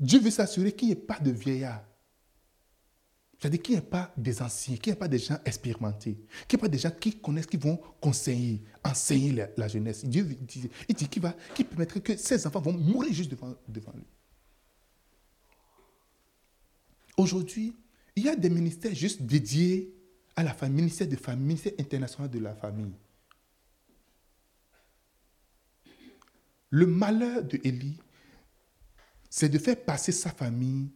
Dieu veut s'assurer qu'il n'y ait pas de vieillard c'est-à-dire qu'il n'y a pas des anciens, qu'il n'y a pas des gens expérimentés, qu'il n'y a pas des gens qui connaissent, qui vont conseiller, enseigner la, jeunesse. Dieu dit, il dit qu'il va, qu'il permettrait que ces enfants vont mourir juste devant, devant lui. Aujourd'hui, il y a des ministères juste dédiés à la famille, ministère de famille, ministère international de la famille. Le malheur de Élie, c'est de faire passer sa famille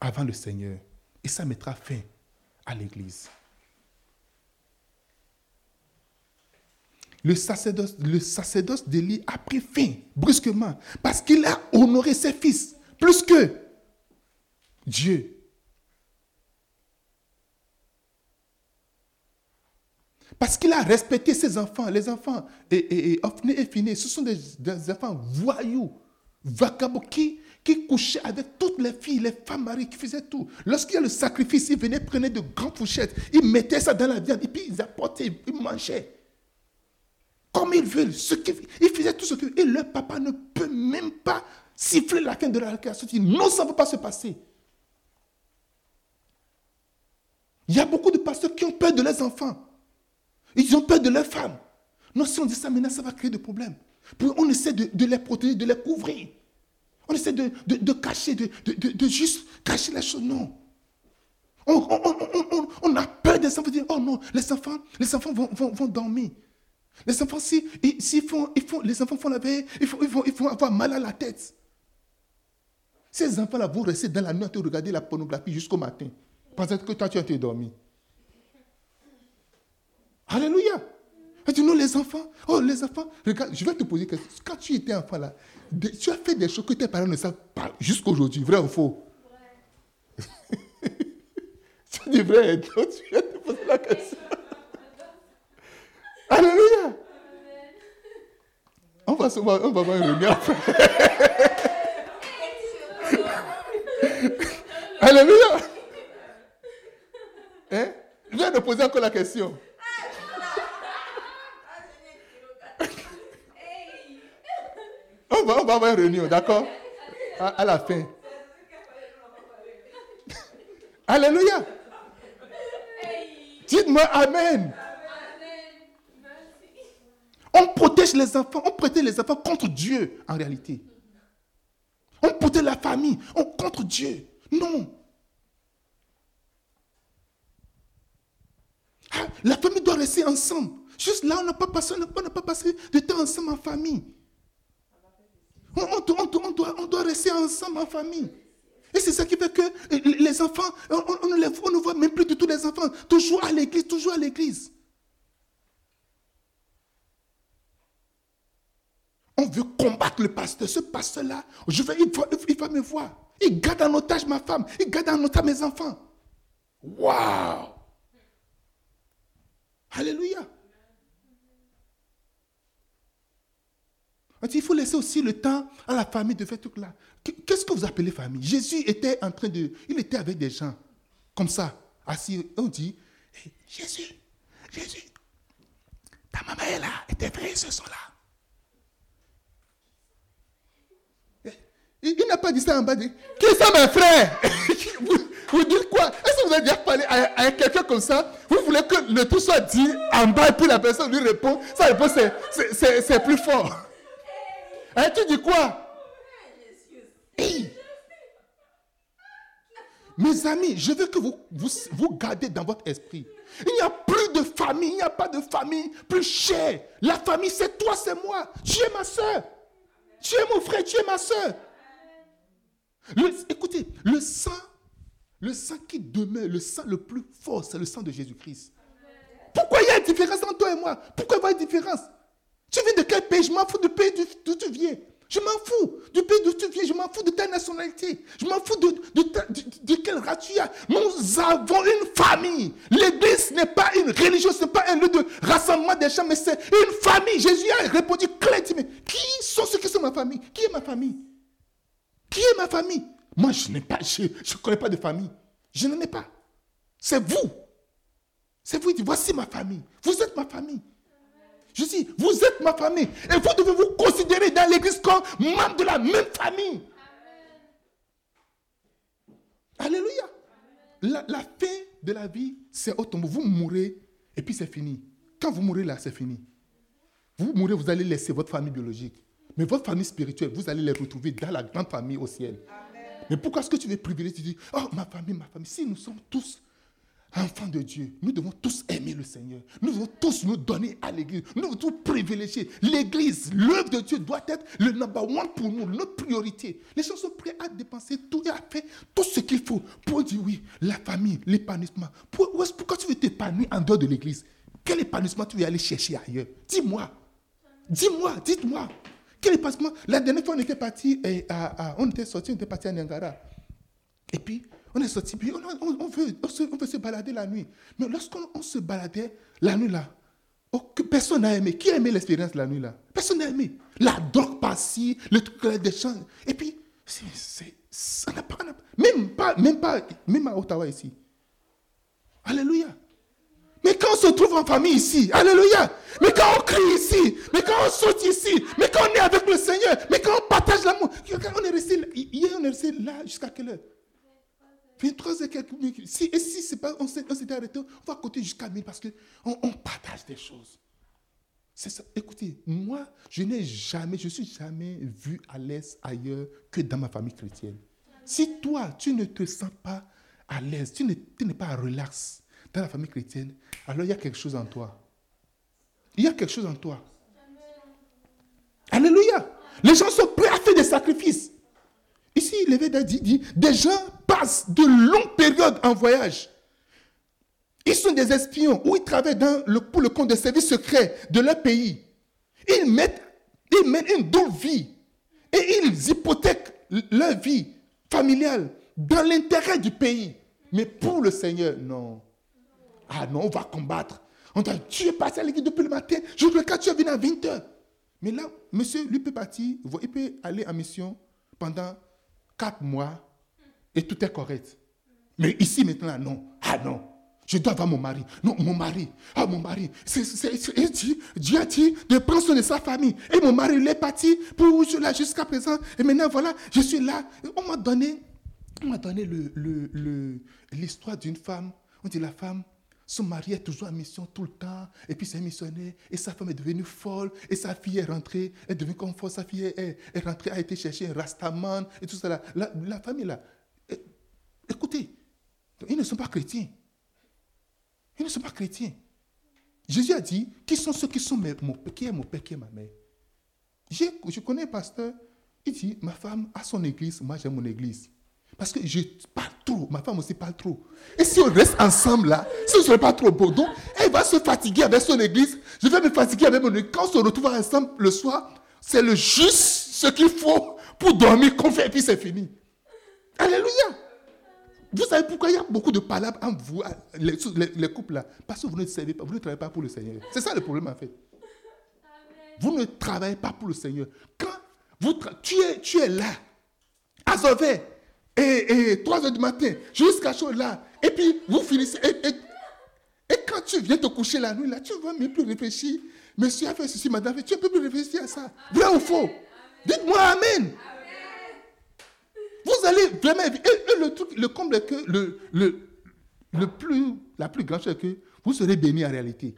avant le Seigneur. Et ça mettra fin à l'Église. Le sacerdoce, le sacerdoce d'Élie a pris fin brusquement parce qu'il a honoré ses fils plus que Dieu. Parce qu'il a respecté ses enfants. Les enfants, et, et, et Fini, ce sont des, enfants voyous, vagabonds qui qui couchait avec toutes les filles, les femmes mariées, qui faisaient tout. Lorsqu'il y a le sacrifice, ils venaient, prenaient de grandes fourchettes, ils mettaient ça dans la viande, et puis ils apportaient, ils mangeaient. Comme ils veulent. Ce ils faisaient tout ce que... Et leur papa ne peut même pas siffler la fin de la création. Non, ça ne va pas se passer. Il y a beaucoup de pasteurs qui ont peur de leurs enfants. Ils ont peur de leurs femmes. Non, si on dit ça maintenant, ça va créer des problèmes. On essaie de, les protéger, de les couvrir. On essaie de, cacher, de, juste cacher les choses. Non. On, a peur des enfants. Dire, oh non, les enfants, les enfants vont, dormir. Les enfants, si, font, les enfants font la veille, ils, font, vont, avoir mal à la tête. Ces enfants-là vont rester dans la nuit à regarder la pornographie jusqu'au matin. Parce que toi, tu as été dormi. Alléluia. Et tu nous, les enfants, oh, les enfants, regarde, je vais te poser une question. Quand tu étais enfant là, tu as fait des choses que tes parents ne savent pas jusqu'aujourd'hui, vrai ou faux? Tu dis vrai, toi, tu viens te poser la question. Alléluia. On va, va, on va voir une après. Alléluia. Hein? Je viens de poser encore la question. On va, avoir une réunion, d'accord? À, à la fin. Alléluia. Dites-moi Amen. On protège les enfants, on protège les enfants contre Dieu en réalité. On protège la famille on, contre Dieu. Non. Ah, la famille doit rester ensemble. Juste là, on n'a pas, passé, on n'a pas passé de temps ensemble en famille. On, doit, rester ensemble en famille. Et c'est ça qui fait que les enfants, on, ne voit même plus du tout les enfants. Toujours à l'église, toujours à l'église. On veut combattre le pasteur. Ce pasteur-là, je vais, il, va, il va me voir. Il garde en otage ma femme. Il garde en otage mes enfants. Waouh! Alléluia. Il faut laisser aussi le temps à la famille de faire tout là. Qu'est-ce que vous appelez famille? Jésus était en train de... Il était avec des gens comme ça, assis. On dit, Jésus, Jésus, ta maman est là et tes frères ce sont là. Il, n'a pas dit ça en bas. Dit, qui sont mes frères? Vous, dites quoi? Est-ce que vous avez déjà parlé à, quelqu'un comme ça? Vous voulez que le tout soit dit en bas et puis la personne lui répond Sa réponse, c'est plus fort. Hein, tu dis quoi? Mes amis, je veux que vous, vous, vous gardez dans votre esprit. Il n'y a plus de famille, il n'y a pas de famille plus chère. La famille, c'est toi, c'est moi. Tu es ma soeur. Tu es mon frère, tu es ma soeur écoutez, le sang, le sang qui demeure, le sang le plus fort, c'est le sang de Jésus-Christ. Pourquoi il y a une différence entre toi et moi? Pourquoi il y a une différence? Tu viens de quel pays? Je m'en fous du pays d'où tu viens. Je m'en fous du pays d'où tu viens. Je m'en fous de ta nationalité. Je m'en fous de, de, quelle race tu as. Nous avons une famille. L'église n'est pas une religion, ce n'est pas un lieu de rassemblement des gens, mais c'est une famille. Jésus a répondu clairement. Qui sont ceux qui sont ma famille? Qui est ma famille? Qui est ma famille? Moi, je n'ai pas, je ne connais pas de famille. Je n'en ai pas. C'est vous. C'est vous qui dites, voici ma famille. Vous êtes ma famille. Je dis, vous êtes ma famille. Et vous devez vous considérer dans l'église comme membre de la même famille. Alléluia. La, la, fin de la vie, c'est au tombeau. Vous mourrez et puis c'est fini. Quand vous mourrez là, c'est fini. Vous mourrez, vous allez laisser votre famille biologique. Mais votre famille spirituelle, vous allez les retrouver dans la grande famille au ciel. Mais pourquoi est-ce que tu veux privilégier Tu dis, oh, ma famille, ma famille. Si nous sommes tous enfants de Dieu, nous devons tous aimer le Seigneur. Nous devons tous nous donner à l'église. Nous devons tous privilégier. L'église, l'œuvre de Dieu doit être le number one pour nous, notre priorité. Les gens sont prêts à dépenser tout et à faire tout ce qu'il faut pour dire oui, la famille, l'épanouissement. Pourquoi tu veux t'épanouir en dehors de l'église Quel épanouissement tu veux aller chercher ailleurs? Dis-moi. Dis-moi, dites-moi. Quel passement La dernière fois, on était parti, et on était sorti, on était parti à Niagara. Et puis, on est sorti, on, veut, on, se, balader la nuit. Mais lorsqu'on se baladait la nuit là, personne n'a aimé. Qui a aimé l'expérience la nuit là? Personne n'a aimé. La drogue par-ci, le truc des champs. Et puis, ça n'a pas, même pas, même pas, même à Ottawa ici. Alléluia. Mais quand on se trouve en famille ici, alléluia. Mais quand on crie ici, mais quand on saute ici, mais quand on est avec le Seigneur, mais quand on partage l'amour. On est resté, hier on est resté là jusqu'à quelle heure? 23 et quelques minutes. Si, et si c'est pas, on s'était arrêté, on va côté jusqu'à 1000 parce qu'on on partage des choses. C'est ça. Écoutez, moi, je n'ai jamais, je suis jamais vu à l'aise ailleurs que dans ma famille chrétienne. Si toi, tu ne te sens pas à l'aise, tu n'es pas relax, dans la famille chrétienne, alors il y a quelque chose en toi. Il y a quelque chose en toi. Alléluia. Les gens sont prêts à faire des sacrifices. Ici, l'évêque dit, dit, des gens passent de longues périodes en voyage. Ils sont des espions ou ils travaillent dans le, pour le compte des services secrets de leur pays. Ils mettent, ils mènent une double vie et ils hypothèquent leur vie familiale dans l'intérêt du pays. Mais pour le Seigneur, non. Ah non, on va combattre. On tu es passé à l'église depuis le matin. Je que tu es venu à 20 h Mais là, monsieur, lui peut partir, il peut aller en mission pendant 4 mois et tout est correct. Mais ici maintenant, non. Ah non. Je dois avoir mon mari. Non, mon mari. Ah, mon mari. Dieu a dit de prendre soin de sa famille. Et mon mari, il est parti pour là jusqu'à présent. Et maintenant, voilà, je suis là. On m'a donné, on m'a donné l'histoire le, d'une femme. On dit la femme, son mari est toujours en mission tout le temps. Et puis c'est missionnaire. Et sa femme est devenue folle. Et sa fille est rentrée. Elle est devenue comme folle. Sa fille est, est rentrée, a été chercher un rastaman. Et tout ça. La, famille là. Écoutez, ils ne sont pas chrétiens. Ils ne sont pas chrétiens. Jésus a dit, qui sont ceux qui sont mes, mon, qui est mon père, qui est ma mère? Je connais un pasteur, il dit, ma femme a son église, moi j'ai mon église. Parce que je parle trop, ma femme aussi parle trop. Et si on reste ensemble là, si je ne pas trop beau, donc elle va se fatiguer avec son église, je vais me fatiguer avec mon église. Quand on se retrouve ensemble le soir, c'est le juste ce qu'il faut pour dormir, qu'on fait, et puis c'est fini. Alléluia. Vous savez pourquoi il y a beaucoup de palabres entre vous, les, couples là? Parce que vous ne savez pas, vous ne travaillez pas pour le Seigneur. C'est ça le problème en fait. Vous ne travaillez pas pour le Seigneur. Quand vous tu, es, tu es là, et, et 3 heures du matin, jusqu'à chaud là, et puis vous finissez. Et, quand tu viens te coucher la nuit là, tu ne vas même plus réfléchir. Monsieur a fait ceci, madame, tu ne peux plus réfléchir à ça. Vrai ou faux? Dites-moi Amen. Vous allez vraiment. Et, le, truc, le comble est que le, le, le plus, la plus grande chose est que vous serez béni en réalité.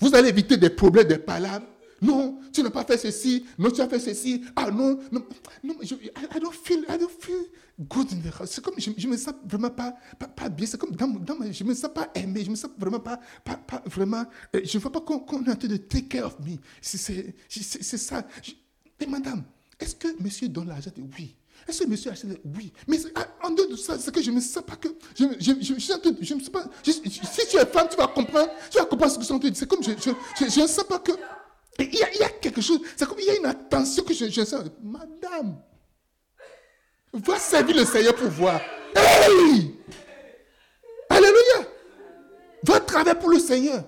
Vous allez éviter des problèmes, des palabres. Non, tu n'as pas fait ceci. Non, tu as fait ceci. Ah non, non, non je, I, don't feel, I don't feel good. C'est comme, je, ne me sens vraiment pas, pas, bien. C'est comme, dans, dans je me sens pas aimé. Je me sens vraiment pas, pas, pas vraiment, euh, je ne vois pas qu'on est en train de take care of me. C'est ça. mais madame, est-ce que monsieur donne l'argent Oui? Est-ce que monsieur a acheté Oui? Mais en dehors de ça, c'est que je ne me sens pas que. Je, me sens pas. si tu es femme, tu vas comprendre. Tu vas comprendre ce que je suis C'est comme je ne sens pas que. Il y, a, quelque chose. C'est comme il y a une attention que je, sens. Madame, va servir le Seigneur pour voir. Hey! Alléluia! Va travailler pour le Seigneur.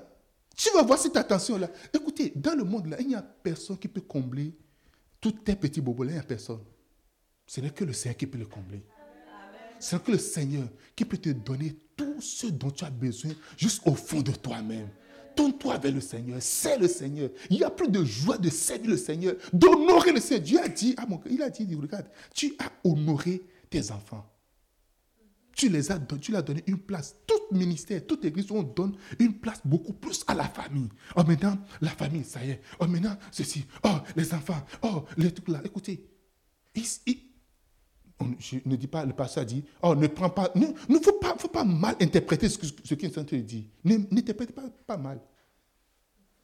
Tu vas voir cette attention-là. Écoutez, dans le monde là, il n'y a personne qui peut combler tous tes petits bobos Il n'y a personne. Ce n'est que le Seigneur qui peut le combler. Ce n'est que le Seigneur qui peut te donner tout ce dont tu as besoin jusqu'au fond de toi-même. Tourne-toi vers le Seigneur, c'est le Seigneur. Il y a plus de joie de servir le Seigneur, d'honorer le Seigneur. Dieu a dit, à mon, il a dit, regarde, tu as honoré tes enfants. Tu les as tu as donné une place. Tout ministère, toute église, on donne une place beaucoup plus à la famille. Oh, maintenant, la famille, ça y est. Oh, maintenant, ceci. Oh, les enfants. Oh, les trucs là. Écoutez, je ne dis pas, le pasteur dit, oh, ne prends pas, ne, ne faut pas, faut pas mal interpréter ce, ce en train de dire. N'interprète pas, mal.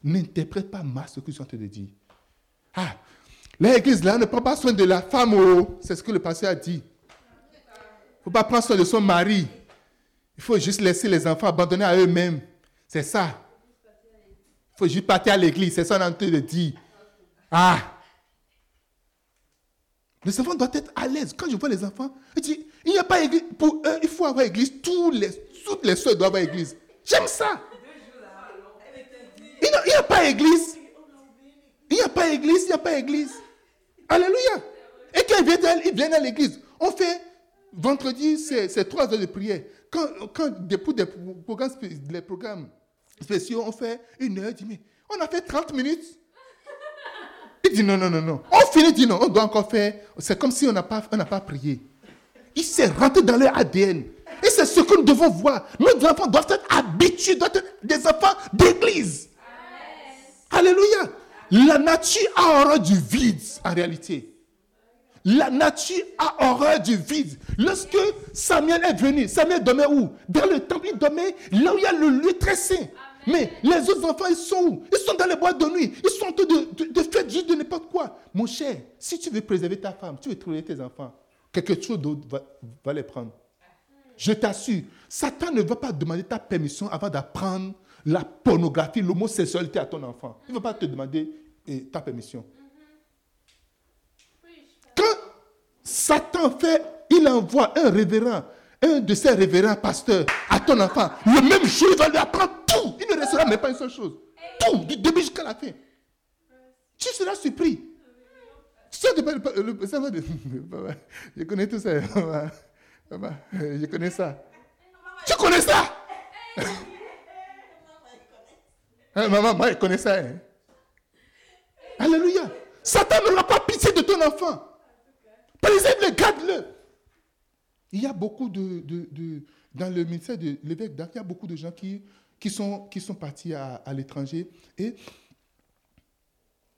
N'interprète pas mal ce que train de dire. Ah, l'église là ne prend pas soin de la femme, oh, c'est ce que le pasteur a dit. Il ne faut pas prendre soin de son mari. Il faut juste laisser les enfants abandonnés à eux-mêmes. C'est ça. Il faut juste partir à l'église, c'est ça qu'on est en train de dire. Ah, les enfants doivent être à l'aise. Quand je vois les enfants, je dis, il n'y a pas église. Pour eux, il faut avoir église. Tous les, toutes les soeurs doivent avoir église. J'aime ça. Il n'y a, pas église. Il n'y a pas église, il n'y a pas église. Alléluia. Et quand ils viennent, ils viennent à l'église. On fait, vendredi, c'est trois heures de prière. Quand, quand pour des programmes, spéciaux, on fait une heure, je dis, on a fait 30 minutes. Il dit non, non, non, non. On finit, dit non, on doit encore faire. C'est comme si on n'a pas, pas prié. Il s'est rentré dans leur ADN. Et c'est ce que nous devons voir. Nos enfants doivent être habitués, doivent être des enfants d'église. Alléluia. La nature a horreur du vide, en réalité. La nature a horreur du vide. Lorsque Samuel est venu, Samuel dormait où? Dans le temple, il dormait là où il y a le lieu très saint. Mais les autres enfants, ils sont où? Ils sont dans les boîtes de nuit. Ils sont en train de, de, faire juste de n'importe quoi. Mon cher, si tu veux préserver ta femme, tu veux trouver tes enfants, quelque chose d'autre va, les prendre. Je t'assure, Satan ne va pas demander ta permission avant d'apprendre la pornographie, l'homosexualité à ton enfant. Il ne va pas te demander eh, ta permission. Quand Satan fait, il envoie un révérend un de ces révérends pasteurs à ton enfant, le même jour, il va lui apprendre tout. Restera même pas une seule chose. Tout, du début jusqu'à la fin. Tu seras surpris. Je connais tout ça. Je connais ça. Tu connais ça? Hein, Maman, moi, je connais ça. hein. Alléluia. Satan n'aura pas pitié de ton enfant. Préserve-le, garde-le. Il y a beaucoup de, dans le ministère de l'évêque il y a beaucoup de gens qui, qui, sont, qui sont partis à, à l'étranger et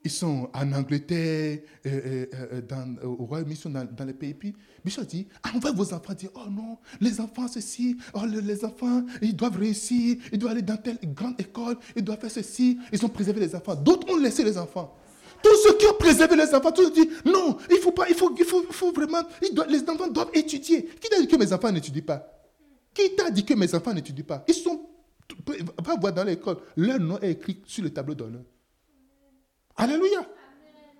ils sont en Angleterre, euh, euh, euh, dans, au Royaume-Uni, ils sont dans, dans les pays. Puis Bishop dit, ah, envoie vos enfants dire, oh non, les enfants ceci, oh le- les enfants, ils doivent réussir, ils doivent aller dans telle grande école, ils doivent faire ceci, ils ont préservé les enfants. D'autres ont laissé les enfants. Tous ceux qui ont préservé les enfants, tous disent, non, il faut pas, il faut, il faut, il vraiment, ils doivent- les enfants doivent étudier. Qui t'a dit que mes enfants n'étudient pas? Qui t'a dit que mes enfants n'étudient pas? Ils sont, va voir dans l'école, leur nom est écrit sur le tableau d'honneur. Alléluia.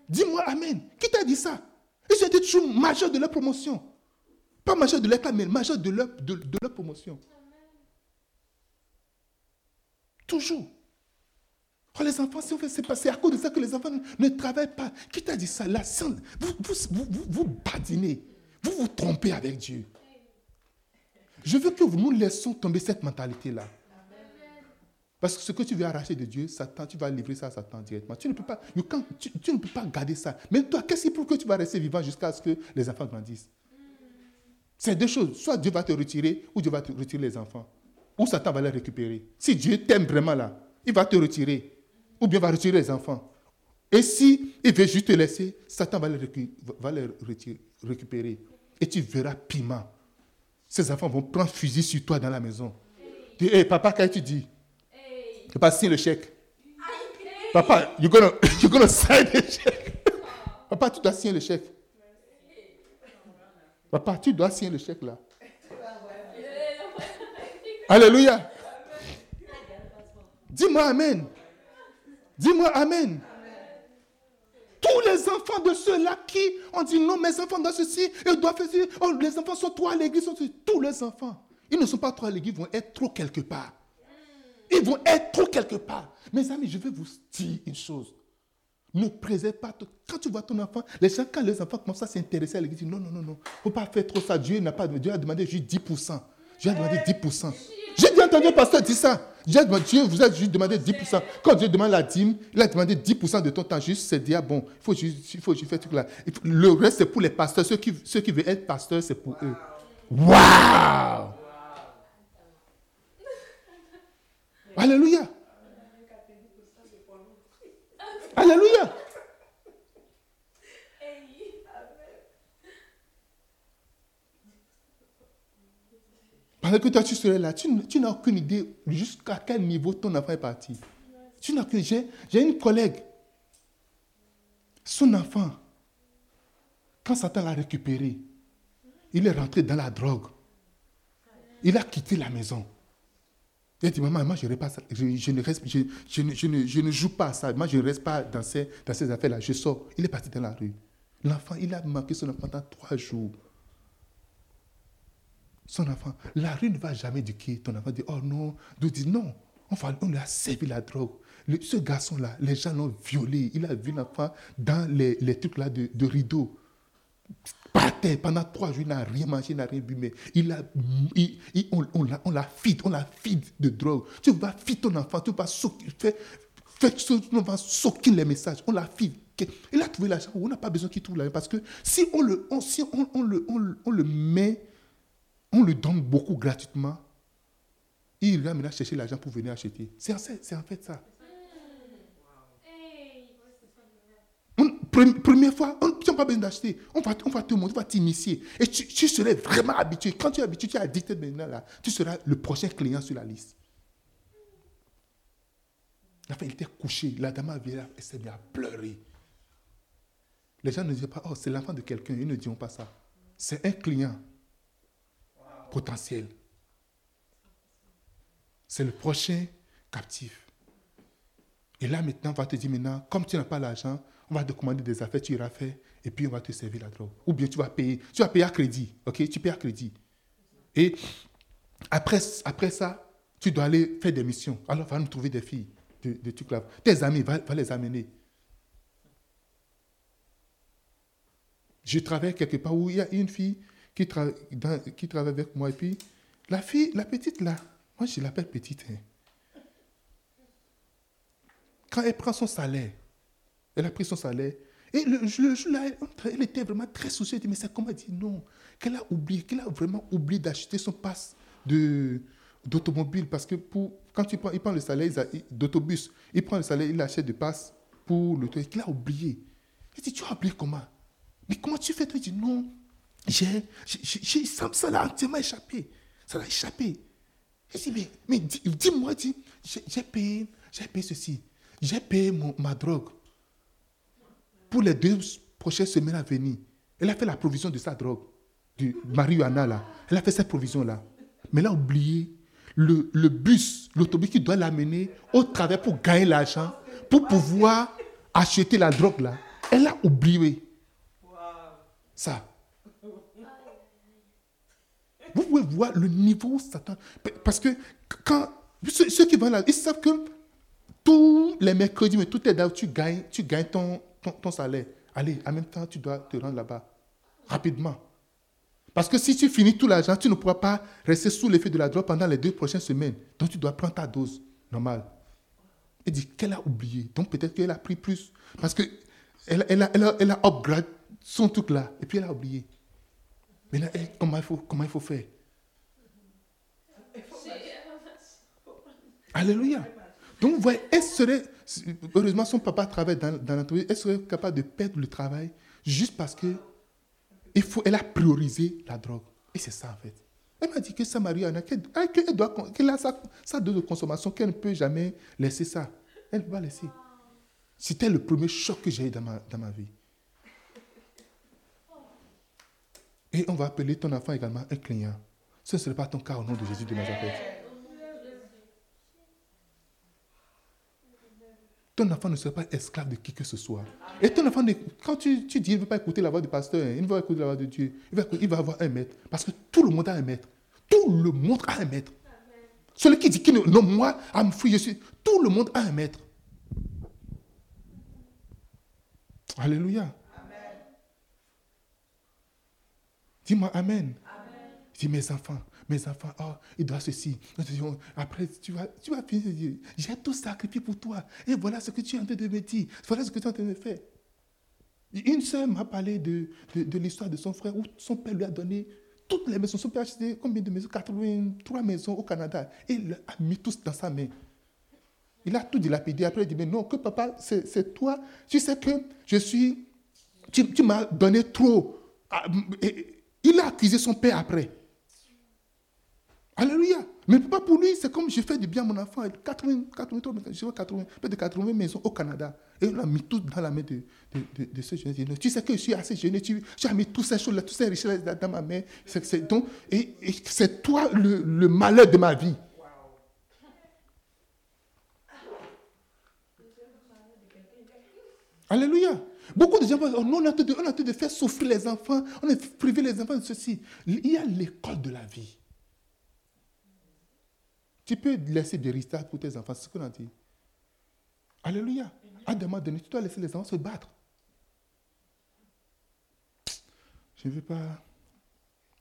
Dis-moi Amen. Qui t'a dit ça? Ils ont été toujours majeurs de leur promotion. Pas majeurs de leur cas, mais majeurs de leur, de, de leur promotion. Toujours. Oh, les enfants, si on fait, c'est à cause de ça que les enfants ne, travaillent pas. Qui t'a dit ça? La science, vous, vous, vous, vous, vous badinez. Vous vous trompez avec Dieu. Je veux que nous laissons tomber cette mentalité-là. Parce que ce que tu veux arracher de Dieu, Satan, tu vas livrer ça à Satan directement. Tu ne peux pas, tu, ne peux pas garder ça. Mais toi, qu'est-ce qui prouve que tu vas rester vivant jusqu'à ce que les enfants grandissent? C'est deux choses. Soit Dieu va te retirer, ou Dieu va te retirer les enfants. Ou Satan va les récupérer. Si Dieu t'aime vraiment là, il va te retirer. Ou bien va retirer les enfants. Et si il veut juste te laisser, Satan va les, récupérer. Et tu verras piment. Ces enfants vont prendre fusil sur toi dans la maison. Hey, papa, qu'est-ce que tu dis Papa, signe le chèque. Papa, you're gonna, you're gonna sign the. Papa, tu dois signer le chèque. Papa, tu dois signer le chèque là. Alléluia. Dis-moi Amen. Dis-moi Amen. Tous les enfants de ceux-là qui ont dit non, mes enfants doivent ceci, ils doivent faire ceci. Oh, les enfants sont trop à l'église. Tous les enfants. Ils ne sont pas trop à l'église, ils vont être trop quelque part. Ils vont être trop quelque part. Mes amis, je vais vous dire une chose. Ne préserve pas. Quand tu vois ton enfant, les gens, quand les enfants commencent à s'intéresser à l'église, ils disent non, non, non, non. Il ne faut pas faire trop ça. Dieu n'a pas Dieu a demandé juste 10%. Dieu a demandé 10%. J'ai entendu un pasteur dire ça. Dieu, vous a juste demandé 10%. Quand Dieu demande la dîme, il a demandé 10% de ton temps. Juste, c'est dire, bon, il faut juste, il faut juste faire tout là. Le reste, c'est pour les pasteurs. Ceux qui, ceux qui veulent être pasteurs, c'est pour eux. Waouh! Alléluia. Alléluia. Pendant que toi tu serais là, tu, tu n'as aucune idée jusqu'à quel niveau ton enfant est parti. Tu n'as J'ai j'ai une collègue. Son enfant, quand Satan l'a récupéré, il est rentré dans la drogue. Il a quitté la maison. Il a dit, maman, moi, je, ne reste, je, je ne, joue pas à ça. Moi, je ne reste pas dans ces, affaires-là. Je sors. Il est parti dans la rue. L'enfant, il a manqué son enfant pendant trois jours. Son enfant, la rue ne va jamais éduquer ton enfant. Dit, oh non. D'autres disent, non. On, va, on lui a servi la drogue. Ce garçon-là, les gens l'ont violé. Il a vu l'enfant dans les, les trucs là de, de rideau par terre pendant trois jours, il n'a rien mangé, il n'a rien bu, mais il a, il- il- on, on l'a, on l'a feed, on l'a feed de drogue. Tu vas feed ton enfant, tu vas faire, faire, on va soquer les messages, on l'a feed. Il a trouvé l'argent, on n'a pas besoin qu'il trouve l'argent, parce que si on le, si on, on le, on, on le met, on le donne beaucoup gratuitement, il ira maintenant chercher l'argent pour venir acheter. C'est en fait ça. On- pre- première fois, on n'a pas besoin d'acheter. On va, on va te montrer, on va t'initier. Et tu, tu serais vraiment habitué. Quand tu es habitué, tu es addicté maintenant là, tu seras le prochain client sur la liste. La il était couché. La dame avait là, elle s'est mise à pleurer. Les gens ne disaient pas, oh, c'est l'enfant de quelqu'un. Ils ne diront pas ça. C'est un client potentiel. C'est le prochain captif. Et là, maintenant, va te dire, maintenant, comme tu n'as pas l'argent, on va te commander des affaires, tu iras faire, et puis on va te servir la drogue. Ou bien tu vas payer, tu vas payer à crédit, ok? Tu payes à crédit. Et après, après ça, tu dois aller faire des missions. Alors, va nous trouver des filles de, de. Tes amis, va, les amener. Je travaille quelque part où il y a une fille qui, qui travaille avec moi. Et puis, la fille, la petite là, moi je l'appelle petite. Hein. Quand elle prend son salaire, elle a pris son salaire, et le, jour-là, elle était vraiment très soucieuse. Elle dit, mais c'est comment Elle dit non, qu'elle a oublié, qu'elle a vraiment oublié d'acheter son passe d'automobile. Parce que pour, quand il prend, il prend le salaire d'autobus, il prend le salaire, il achète des passes pour le truc. Il a oublié. Il dit, tu as oublié comment? Mais comment tu fais Il dit, non, j'ai, ça l'a entièrement échappé. Ça l'a échappé. Il dit, mais, mais dis-moi, dis, j'ai payé, j'ai payé ceci. J'ai payé ma drogue pour les deux prochaines semaines à venir. Elle a fait la provision de sa drogue, du marijuana là. Elle a fait cette provision-là. Mais elle a oublié le, bus, l'autobus qui doit l'amener au travers pour gagner l'argent, pour pouvoir acheter la drogue là. Elle a oublié ça. Vous pouvez voir le niveau Satan. Parce que quand ceux, qui vont là, ils savent que tous les mercredis, mais tout est là, tu gagnes, tu gagnes ton, ton, salaire. Allez, en même temps, tu dois te rendre là-bas. Rapidement. Parce que si tu finis tout l'argent, tu ne pourras pas rester sous l'effet de la drogue pendant les deux prochaines semaines. Donc tu dois prendre ta dose normale. Elle dit qu'elle a oublié. Donc peut-être qu'elle a pris plus. Parce qu'elle elle a, elle a, elle a son truc là. Et puis elle a oublié. Mais là, comment, il faut, comment il faut faire? Alléluia. Donc, vous voyez, elle serait, heureusement, son papa travaille dans, dans l'entreprise, elle serait capable de perdre le travail juste parce que il faut, elle a priorisé la drogue. Et c'est ça, en fait. Elle m'a dit que sa mariana, qu'elle doit, qu'elle a sa, dose de consommation, qu'elle ne peut jamais laisser ça. Elle ne va laisser. C'était le premier choc que j'ai eu dans ma, dans ma vie. Et on va appeler ton enfant également un client. Ce ne serait pas ton cas au nom de Jésus de Nazareth. Ton enfant ne sera pas esclave de qui que ce soit. Et ton enfant, quand tu, dis qu'il ne veut pas écouter la voix du pasteur, il ne veut pas écouter la voix de Dieu, il va, il va avoir un maître. Parce que tout le monde a un maître. Tout le monde a un maître. Celui qui dit que non, moi, à je suis. Tout le monde a un maître. Alléluia. Dis-moi Amen. amen. Dis mes enfants, mes enfants, oh, il doit ceci. Après, tu vas, tu vas finir j'ai tout sacrifié pour toi. Et voilà ce que tu es en train de me dire. Voilà ce que tu es en train de faire. Une sœur m'a parlé de, de, l'histoire de son frère où son père lui a donné toutes les maisons. Son père a acheté combien de maisons? 83 maisons au Canada. Et il a mis tous dans sa main. Il a tout dilapidé. Après, il dit, mais non, que papa, c'est toi. Tu sais que je suis... Tu, m'as donné trop. Ah, il a accusé son père après. Alléluia. Mais pas pour lui, c'est comme je fais du bien à mon enfant. 80, 80, 80, près de 80 maisons au Canada. Et on a mis tout dans la main de, de, de, ce jeune. Tu sais que je suis assez jeune, tu, as mis toutes ces choses-là, toutes ces richesses dans ma main. donc, et, c'est toi le, le, malheur de ma vie. Alléluia. Beaucoup de gens vont oh, on a tout on de faire souffrir les enfants, on a privé les enfants de ceci. Il y a l'école de la vie. Tu peux laisser des résultats pour tes enfants, c'est ce qu'on a dit. Alléluia. À demain donné, tu dois laisser les enfants se battre. Je ne veux pas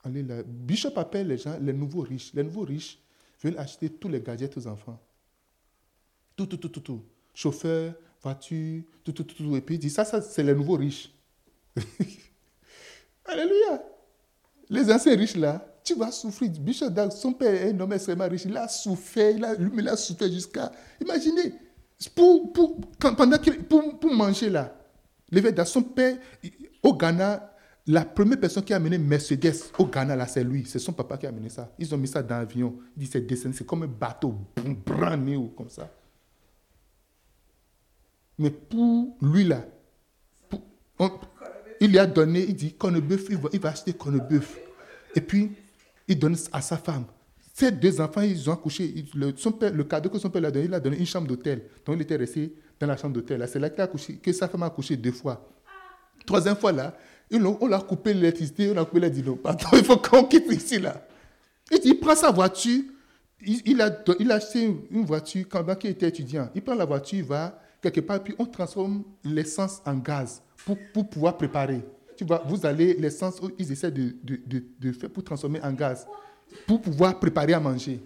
aller là. Bishop appelle les gens les nouveaux riches. Les nouveaux riches veulent acheter tous les gadgets aux enfants. Tout, tout, tout, tout, tout. Chauffeur, voiture, tout, tout, tout, Et puis il dit, ça, ça c'est les nouveaux riches. Alléluia. Les anciens riches là, tu vas souffrir. Bishop son père est un homme extrêmement riche. Il a souffert, il a, il a souffert jusqu'à. Imaginez, pour, pour, pendant pour, pour manger là, son père, au Ghana, la première personne qui a amené Mercedes au Ghana, là, c'est lui. C'est son papa qui a amené ça. Ils ont mis ça dans l'avion. Il dit c'est descendu, c'est comme un bateau, brand new, comme ça. Mais pour lui là, il lui a donné, il dit il va, il va acheter corned-beef. Et puis, il donne à sa femme. Ces deux enfants, ils ont accouché. Le, cadeau que son père lui a donné, il a donné une chambre d'hôtel. Donc, il était resté dans la chambre d'hôtel. C'est là a accouché, que sa femme a accouché deux fois. Troisième fois, là, on l'a coupé l'électricité, on a coupé les dinos. Pardon, il faut qu'on quitte ici, là. Il, dit, prend sa voiture, il, a, acheté une voiture quand il était étudiant. Il prend la voiture, il va quelque part, puis on transforme l'essence en gaz pour pouvoir préparer. Vous allez l'essence ils essaient de, faire pour transformer en gaz, pour pouvoir préparer à manger.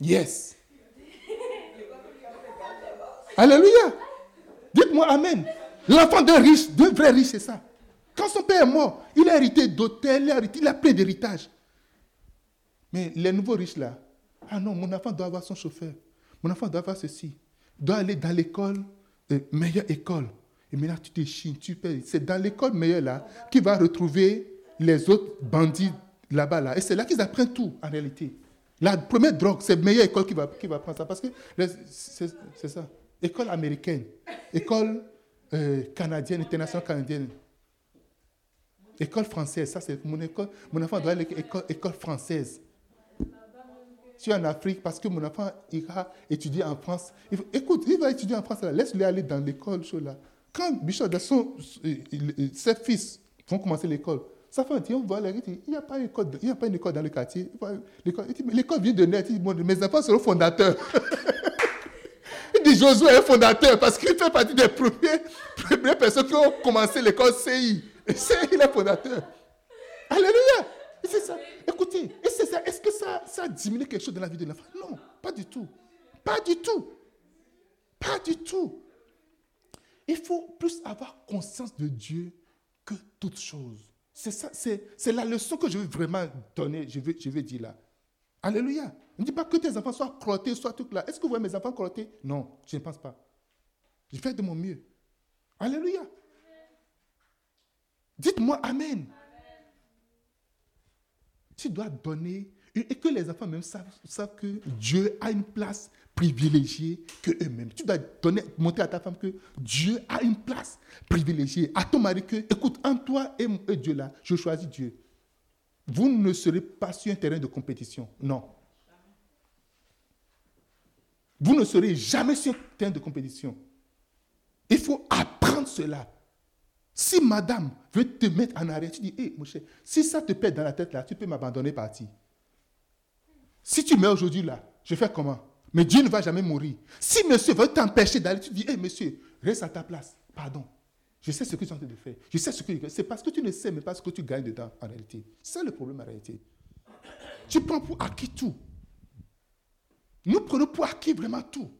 Yes. Alléluia. Dites-moi Amen. L'enfant d'un riche, d'un vrai riche, c'est ça. Quand son père est mort, il a hérité d'hôtel, il a, plein d'héritage. Mais les nouveaux riches là, ah non, mon enfant doit avoir son chauffeur. Mon enfant doit avoir ceci. Doit aller dans l'école, euh, meilleure école. Et maintenant tu te chines, tu payes. C'est dans l'école meilleure là qu'il va retrouver les autres bandits là-bas là. Et c'est là qu'ils apprennent tout en réalité. La première drogue, c'est la meilleure école qui va, qui va prendre ça. Parce que c'est ça. École américaine, école euh, canadienne, internationale canadienne. École française, ça c'est mon école. Mon enfant doit aller à l'école école française. Je suis en Afrique parce que mon enfant ira étudier en France. Écoute, il va étudier en France, laisse-le aller dans l'école. chose là. Quand Bishop, de son, il- ses fils vont commencer l'école, sa femme dit, on il n'y a, pas une école- il a pas une école dans le quartier. L'école vient de naître. Il dit, mes enfants seront fondateurs. Il dit Josué est fondateur parce qu'il fait partie des premières personnes qui ont commencé l'école CI. C'est- il est fondateur. Alléluia. C'est ça. Écoutez, et c'est ça. Est-ce que ça, ça a diminué quelque chose dans la vie de l'enfant? Non, pas du tout. Pas du tout. Pas du tout. Il faut plus avoir conscience de Dieu que toute chose. C'est ça, c'est, c'est la leçon que je veux vraiment donner, je veux, je veux dire là. Alléluia. Ne dis pas que tes enfants soient crottés, soient tout là. Est-ce que vous voyez mes enfants crottés? Non, je ne pense pas. Je fais de mon mieux. Alléluia. Dites-moi Amen. Tu dois donner, et que les enfants même savent, savent que Dieu a une place privilégiée que eux-mêmes. Tu dois donner, montrer à ta femme que Dieu a une place privilégiée. À ton mari que, écoute, en toi et, Dieu là, je choisis Dieu. Vous ne serez pas sur un terrain de compétition. Non. Vous ne serez jamais sur un terrain de compétition. Il faut apprendre cela. Si madame veut te mettre en arrêt, tu dis, hé, mon cher, si ça te pète dans la tête là, tu peux m'abandonner partir. Si tu mets aujourd'hui là, je fais comment? Mais Dieu ne va jamais mourir. Si monsieur veut t'empêcher d'aller, tu dis, hé, monsieur, reste à ta place. Pardon. Je sais ce que tu es en train de faire. Je sais ce que c'est parce que tu ne sais même pas ce que tu gagnes dedans en réalité. C'est le problème en réalité. Tu prends pour acquis tout. Nous prenons pour acquis vraiment tout.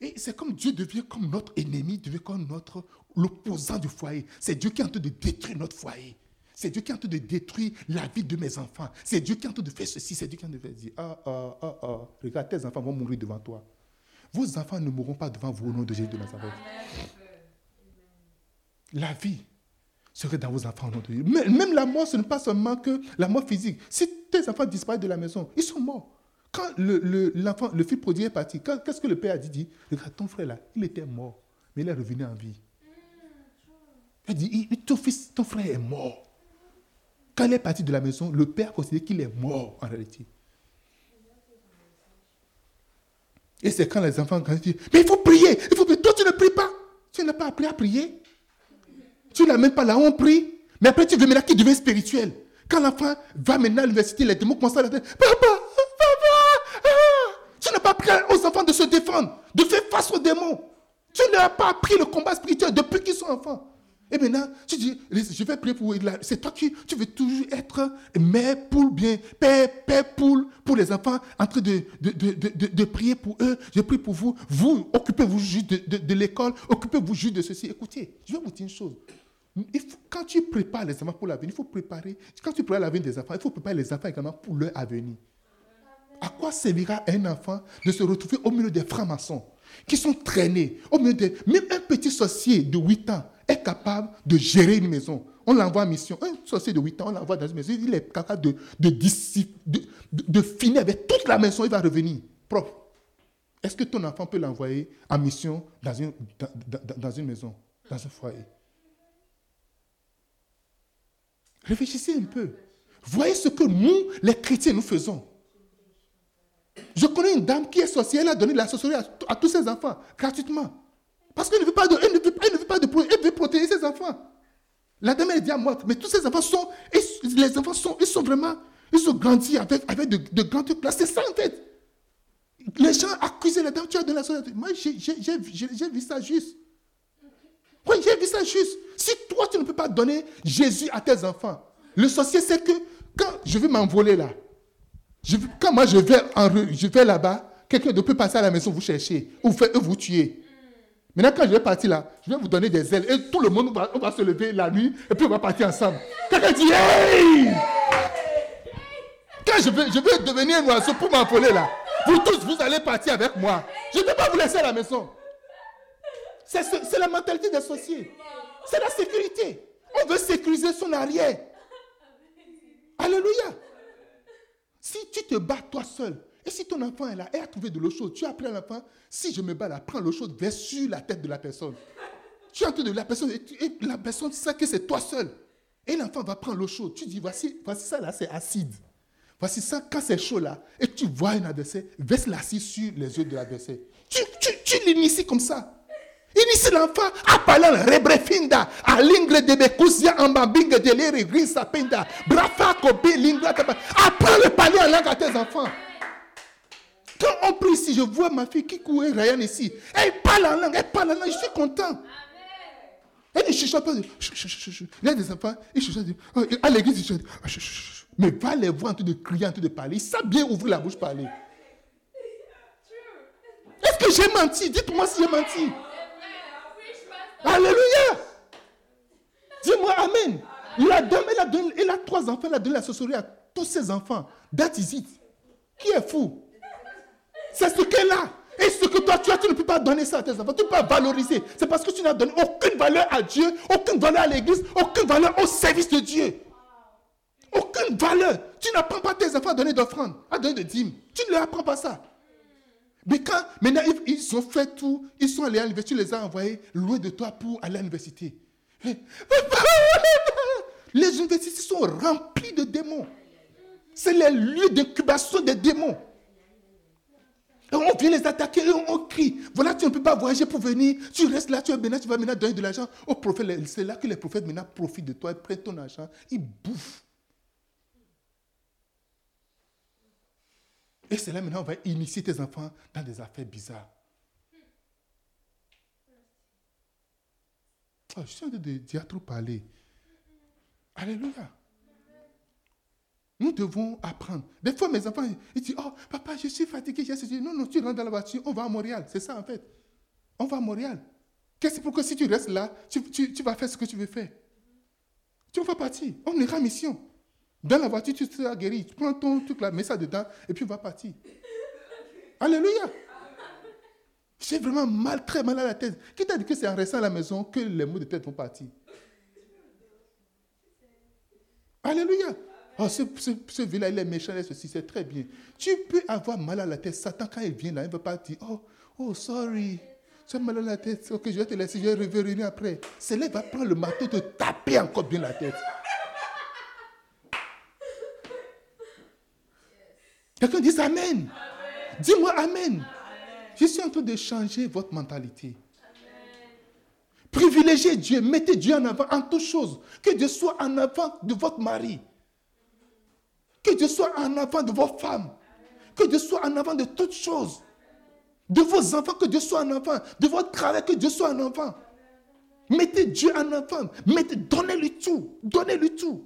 Et c'est comme Dieu devient comme notre ennemi, devient comme notre l'opposant du foyer. C'est Dieu qui est en train de détruire notre foyer. C'est Dieu qui est en train de détruire la vie de mes enfants. C'est Dieu qui est en train de faire ceci. C'est Dieu qui est en train de faire dire Ah, ah, ah, ah. Regarde, tes enfants vont mourir devant toi. Vos enfants ne mourront pas devant vous au nom de Jésus de Nazareth. La vie serait dans vos enfants au nom de Jésus. Même la mort, ce n'est pas seulement que la mort physique. Si tes enfants disparaissent de la maison, ils sont morts. Quand le, le, l'enfant, le fils prodigue est parti, qu'est-ce que le père a dit, dit Regarde, ton frère là, il était mort, mais il est revenu en vie. Il dit il- ton, fils, ton frère est mort. Quand il est parti de la maison, le père considère qu'il est mort en réalité. Et c'est quand les enfants disent, mais il faut prier, il faut prier. Toi, tu ne pries pas. Tu n'as pas appris à prier. Tu ne l'amènes pas là où on prie. Mais après, tu veux maintenant qu'il devienne spirituel. Quand l'enfant va maintenant à l'université, les démons commencent à dire Papa, papa, ah. tu n'as pas appris aux enfants de se défendre, de faire face aux démons. Tu ne leur as pas appris le combat spirituel depuis qu'ils sont enfants. Et maintenant, tu dis, je vais prier pour C'est toi qui tu veux toujours être mère, poule, bien, père, père, poule, pour les enfants, en train de, de, de, de, de- de prier pour eux. Je prie pour vous. Vous, occupez-vous juste de, de, de l'école, occupez-vous juste de ceci. Écoutez, je vais vous dire une chose. Quand tu prépares les enfants pour l'avenir, il faut préparer, quand tu prépares l'avenir des enfants, il faut préparer les enfants également pour leur avenir. À quoi servira un enfant de se retrouver au milieu des francs-maçons qui sont traînés, au milieu des... Même un petit sorcier de 8 ans est capable de gérer une maison. On l'envoie en mission. Un sorcier de 8 ans, on l'envoie dans une maison. Il est capable de, de, de, finir avec toute la maison. Il va revenir propre. Est-ce que ton enfant peut l'envoyer en mission dans une, dans, une maison, dans un foyer? Réfléchissez un peu. Voyez ce que nous, les chrétiens, nous faisons. Je connais une dame qui est sorcière, elle a donné de la sorcellerie à tous ses enfants, gratuitement. Parce qu'elle ne veut pas de, elle ne veut, elle ne veut pas de, elle veut protéger ses enfants. La dame est déjà morte, mais tous ses enfants sont, les enfants sont, ils sont vraiment, ils ont grandi avec, avec de, de grandes classes. C'est ça en fait. Les gens accusaient la dame, tu as donné la sorcellerie. Moi, j'ai vu ça juste. Oui, j'ai dit ça juste. Si toi, tu ne peux pas donner Jésus à tes enfants, le sorcier sait que quand je vais m'envoler là, quand moi je vais, en, je vais là-bas, quelqu'un peut passer à la maison vous chercher, ou faire, vous tuer. Maintenant, quand je vais partir là, je vais vous donner des ailes et tout le monde va, on va se lever la nuit et puis on va partir ensemble. Quelqu'un dit Hey Quand je vais, devenir un oiseau pour m'envoler là, vous tous, vous allez partir avec moi. Je ne vais pas vous laisser à la maison. C'est la mentalité des sorciers. C'est la sécurité. On veut sécuriser son arrière. Alléluia. Si tu te bats toi seul, et si ton enfant est là et a trouvé de l'eau chaude, tu as appris à l'enfant, si je me bats là, prends l'eau chaude, vers sur la tête de la personne. Tu es en train de la personne, et, la personne sait que c'est toi seul. Et l'enfant va prendre l'eau chaude. Tu dis, voici, voici ça là, c'est acide. Voici ça, quand c'est chaud là, et tu vois un adversaire, verse l'acide sur les yeux de l'adversaire. Tu, tu, tu l'inities comme ça. Initie l'enfant à parler rebrefinda, à l'ingre de bekousia en bambingue de l'air gris sapenda, brafa kobe l'ingre. Apprends le parler en langue à tes enfants. Quand on prie ici, je vois ma fille qui court Ryan ici. Elle parle en langue, elle parle en langue, je suis content. Elle ne chuchote pas. Il y a des enfants, ils chuchotent. Oh, à l'église, ils chuchotent. Ah, Mais va les voir en train de crier, en train de parler. Ils savent bien ouvrir la bouche parler. Est-ce que j'ai menti? Dites-moi si j'ai menti. Alléluia. Dis-moi Amen. La dame, elle a, donné, elle a trois enfants, elle a donné la sorcellerie à tous ses enfants. That is it. Qui est fou? C'est ce qu'elle a. Et ce que toi tu as, tu ne peux pas donner ça à tes enfants. Tu ne peux pas valoriser. C'est parce que tu n'as donné aucune valeur à Dieu, aucune valeur à l'église, aucune valeur au service de Dieu. Aucune valeur. Tu n'apprends pas tes enfants à donner d'offrandes, à donner de dîmes. Tu ne leur apprends pas ça. Mais quand maintenant ils ont fait tout, ils sont allés à l'université, tu les as envoyés loin de toi pour aller à l'université. Les universités sont remplies de démons. C'est les lieux d'incubation des démons. On vient les attaquer et on, crie. Voilà, tu ne peux pas voyager pour venir. Tu restes là, tu, maintenant, tu vas maintenant donner de l'argent aux prophètes. C'est là que les prophètes maintenant profitent de toi, ils prennent ton argent, ils bouffent. Et c'est là maintenant on va initier tes enfants dans des affaires bizarres. Oh, je suis en train de dire trop parler. Alléluia. Nous devons apprendre. Des fois, mes enfants, ils disent, oh, papa, je suis fatigué. Je non, non, tu rentres dans la voiture, on va à Montréal. C'est ça, en fait. On va à Montréal. Qu'est-ce pour que si tu restes là, tu, tu, vas faire ce que tu veux faire? Tu vas partir. On ira en mission. Dans la voiture, tu seras guéri. Tu prends ton truc là, mets ça dedans et puis on va partir. Alléluia. J'ai vraiment mal, très mal à la tête. Qui t'a dit que c'est en restant à la maison que les mots de tête vont partir? Alléluia. Oh, ce, ce, là il est méchant, ceci, c'est très bien. Tu peux avoir mal à la tête. Satan, quand il vient là, il ne va pas dire Oh, oh, sorry. Tu as mal à la tête. Ok, je vais te laisser, je vais revenir après. C'est là qu'il va prendre le marteau, te taper encore bien la tête. Quelqu'un dit Amen. Dis-moi Amen. Je suis en train de changer votre mentalité. Privilégiez Dieu, mettez Dieu en avant en toutes choses. Que Dieu soit en avant de votre mari. Que Dieu soit en avant de vos femmes. Que Dieu soit en avant de toutes choses. De vos enfants, que Dieu soit en avant. De votre travail, que Dieu soit en avant. Mettez Dieu en avant. Mettez, donnez-lui tout. Donnez-lui tout.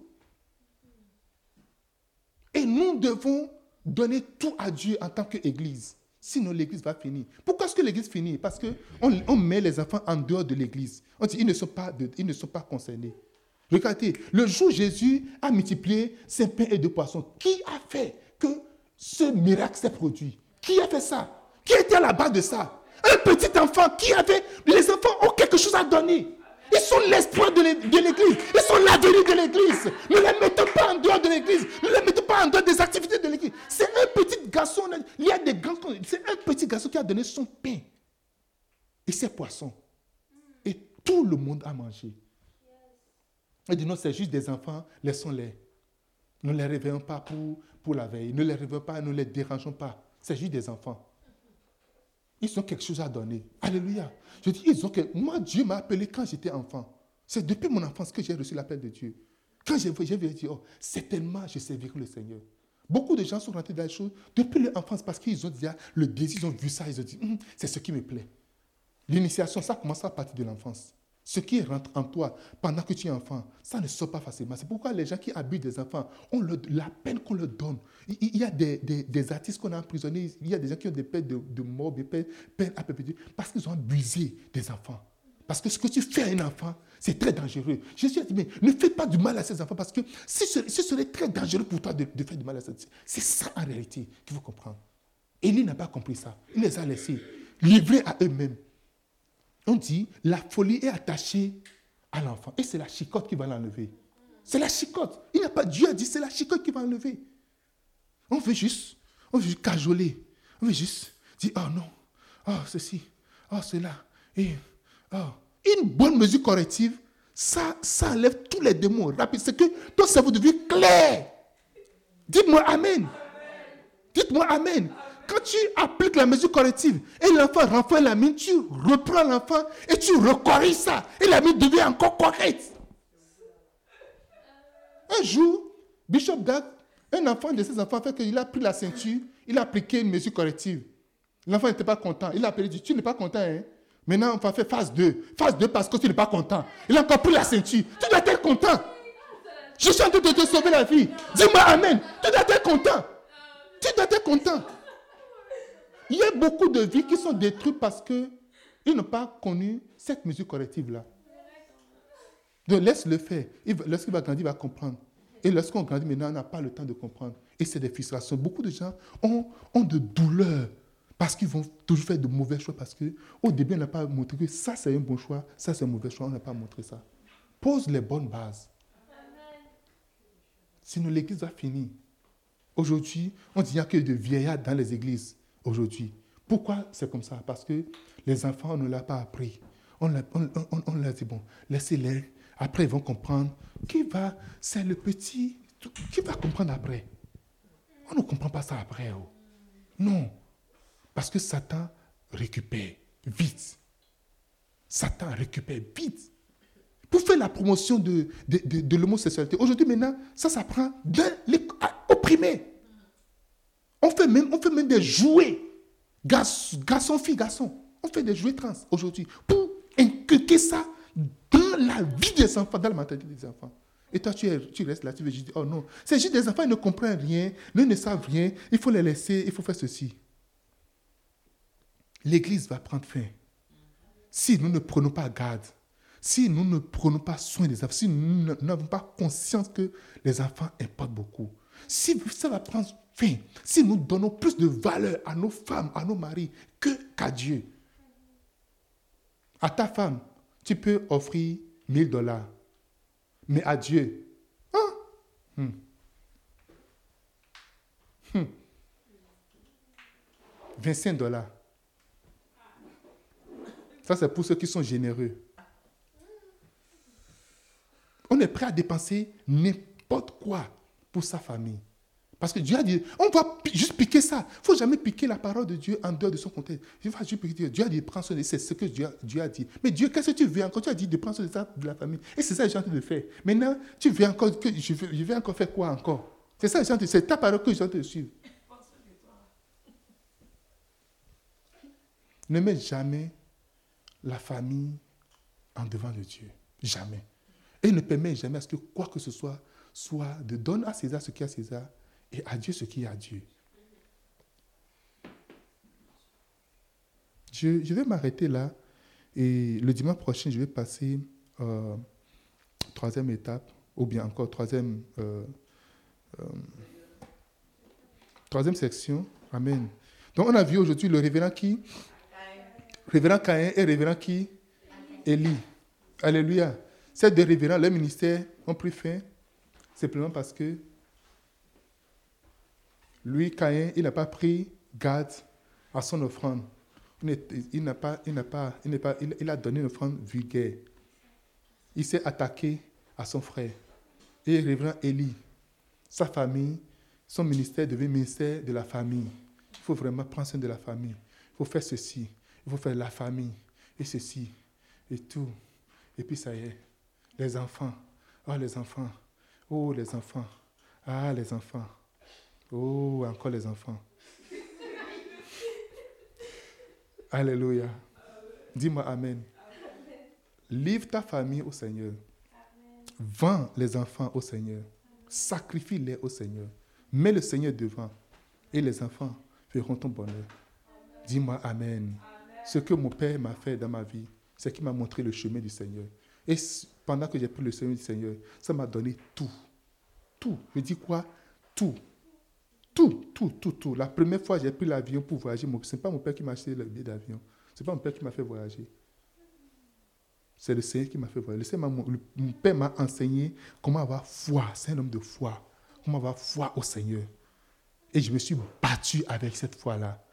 Et nous devons donner tout à Dieu en tant qu'Église. Sinon, l'Église va finir. Pourquoi est-ce que l'Église finit? Parce qu'on on met les enfants en dehors de l'Église. On dit ils ne ils ne sont pas concernés. Regardez, le jour où Jésus a multiplié ses pains et deux poissons, qui a fait que ce miracle s'est produit? Qui a fait ça? Qui était à la base de ça? Un petit enfant qui avait... Les enfants ont quelque chose à donner. Ils sont l'espoir de l'Église. Ils sont l'avenir de l'Église. Ne les mettons pas en dehors de l'Église. Ne les mettons pas en dehors des activités de l'Église. C'est un petit garçon. Il y a des grands. C'est un petit garçon qui a donné son pain et ses poissons. Et tout le monde a mangé. Il dit non, c'est juste des enfants, laissons-les. Ne les réveillons pas pour, pour la veille. Ne les réveillons pas, ne les dérangeons pas. C'est juste des enfants. Ils ont quelque chose à donner. Alléluia. Je dis, ils ont que. Moi, Dieu m'a appelé quand j'étais enfant. C'est depuis mon enfance que j'ai reçu l'appel de Dieu. Quand j'ai vu, j'ai dit, oh, certainement, je servirai le Seigneur. Beaucoup de gens sont rentrés dans les choses depuis leur enfance parce qu'ils ont déjà le désir, ils ont vu ça, ils ont dit, hum, c'est ce qui me plaît. L'initiation, ça commence à partir de l'enfance. Ce qui rentre en toi pendant que tu es enfant, ça ne sort pas facilement. C'est pourquoi les gens qui abusent des enfants, on la peine qu'on leur donne. Il, y a des, artistes qu'on a emprisonnés, il y a des gens qui ont des peines de, mort, des peines, à perpétuité, parce qu'ils ont abusé des enfants. Parce que ce que tu fais à un enfant, c'est très dangereux. Jésus a dit, mais ne fais pas du mal à ces enfants, parce que ce, ce serait très dangereux pour toi de, de faire du mal à ces enfants. C'est ça en réalité qu'il faut comprendre. Élie n'a pas compris ça. Il les a laissés livrés à eux-mêmes. On dit, la folie est attachée à l'enfant. Et c'est la chicotte qui va l'enlever. C'est la chicotte. Il n'y a pas Dieu a dit, c'est la chicotte qui va l'enlever. On veut juste, on veut juste cajoler. On veut juste dire, oh non, oh ceci, oh cela. Et oh. une bonne mesure corrective, ça, ça enlève tous les démons rapides. C'est que ton cerveau devient clair. Dites-moi Amen. Dites-moi Amen. Quand tu appliques la mesure corrective et l'enfant renfort la mine, tu reprends l'enfant et tu recorriges ça. Et la mine devient encore correcte. Un jour, Bishop Dag, un enfant de ses enfants, fait qu'il a pris la ceinture, il a appliqué une mesure corrective. L'enfant n'était pas content. Il a appelé, dit, tu n'es pas content, hein? Maintenant, on va faire phase 2. Phase 2 parce que tu n'es pas content. Il a encore pris la ceinture. Tu dois être content. Je suis en train de te sauver la vie. Dis-moi Amen. Tu dois être content. Tu dois être content. Il y a beaucoup de vies qui sont détruites parce qu'ils n'ont pas connu cette mesure corrective-là. Donc laisse-le faire. Lorsqu'il va grandir, il va comprendre. Et lorsqu'on grandit, maintenant, on n'a pas le temps de comprendre. Et c'est des frustrations. Beaucoup de gens ont, ont de douleurs parce qu'ils vont toujours faire de mauvais choix. Parce qu'au début, on n'a pas montré que ça, c'est un bon choix, ça, c'est un mauvais choix. On n'a pas montré ça. Pose les bonnes bases. Sinon, l'église va finir. Aujourd'hui, on dit qu'il n'y a que de vieillards dans les églises aujourd'hui. Pourquoi c'est comme ça? Parce que les enfants, on ne l'a pas appris. On, leur a dit, bon, laissez-les. Après, ils vont comprendre. Qui va C'est le petit. Qui va comprendre après? On ne comprend pas ça après. Oh. Non. Parce que Satan récupère vite. Satan récupère vite. Pour faire la promotion de, de, de, l'homosexualité. Aujourd'hui, maintenant, ça s'apprend au primaire. On fait même, on fait même des jouets. Garçon, fille, garçon. On fait des jouets trans aujourd'hui pour inculquer ça dans la vie des enfants, dans la mentalité des enfants. Et toi, tu, restes là, tu veux dire, oh non, c'est juste des enfants, ils ne comprennent rien, ils ne savent rien, il faut les laisser, il faut faire ceci. L'Église va prendre fin. Si nous ne prenons pas garde, si nous ne prenons pas soin des enfants, si nous n'avons pas conscience que les enfants importent beaucoup, si ça va prendre fin, si nous donnons plus de valeur à nos femmes, à nos maris, que qu'à Dieu, à ta femme, tu peux offrir 1000 dollars. Mais à Dieu, hein? 25 hmm. hmm. dollars. Ça, c'est pour ceux qui sont généreux. On est prêt à dépenser n'importe quoi pour sa famille. Parce que Dieu a dit, on va juste piquer ça. Il ne faut jamais piquer la parole de Dieu en dehors de son contexte. Dieu a dit, prends soin de ce que Dieu a, dit. Mais Dieu, qu'est-ce que tu veux encore? Tu as dit de prendre soin de, ça, de la famille. Et c'est ça que j'ai envie de faire. Maintenant, tu veux encore, que je, vais, encore faire quoi encore? C'est ça que c'est ta parole que envie de suivre. Ne mets jamais la famille en devant de Dieu. Jamais. Et ne permet jamais à ce que quoi que ce soit soit de donner à César ce qui est à César et à Dieu ce qui est à Dieu. Je, je vais m'arrêter là et le dimanche prochain, je vais passer euh, troisième étape, ou bien encore troisième, euh, euh, troisième section. Amen. Donc on a vu aujourd'hui le révérend qui? Révérend Caïn et révérend qui? Élie. Alléluia. Ces deux révérends, leur ministère ont pris fin simplement parce que lui, Caïn, il n'a pas pris garde à son offrande. Il n'a pas, il n'a pas, il pas, il, a donné une offrande vulgaire. Il s'est attaqué à son frère. Et révérend Élie, sa famille, son ministère devient ministère de la famille. Il faut vraiment prendre soin de la famille. Il faut faire ceci. Il faut faire la famille. Et ceci. Et tout. Et puis ça y est. Les enfants. Oh, les enfants. Oh, les enfants. Ah, les enfants. Oh, encore les enfants. Alléluia. Dis-moi Amen. livre ta famille au Seigneur. Vends les enfants au Seigneur. Sacrifie-les au Seigneur. Mets le Seigneur devant. Et les enfants feront ton bonheur. Dis-moi Amen. Ce que mon Père m'a fait dans ma vie, c'est qu'il m'a montré le chemin du Seigneur. Et pendant que j'ai pris le chemin du Seigneur, ça m'a donné tout. Tout. Je dis quoi? Tout. Tout, tout, tout, tout. La première fois, j'ai pris l'avion pour voyager. Ce n'est pas mon père qui m'a acheté le billet d'avion. Ce n'est pas mon père qui m'a fait voyager. C'est le Seigneur qui m'a fait voyager. mon père m'a enseigné comment avoir foi. C'est un homme de foi. Comment avoir foi au Seigneur. Et je me suis battu avec cette foi-là.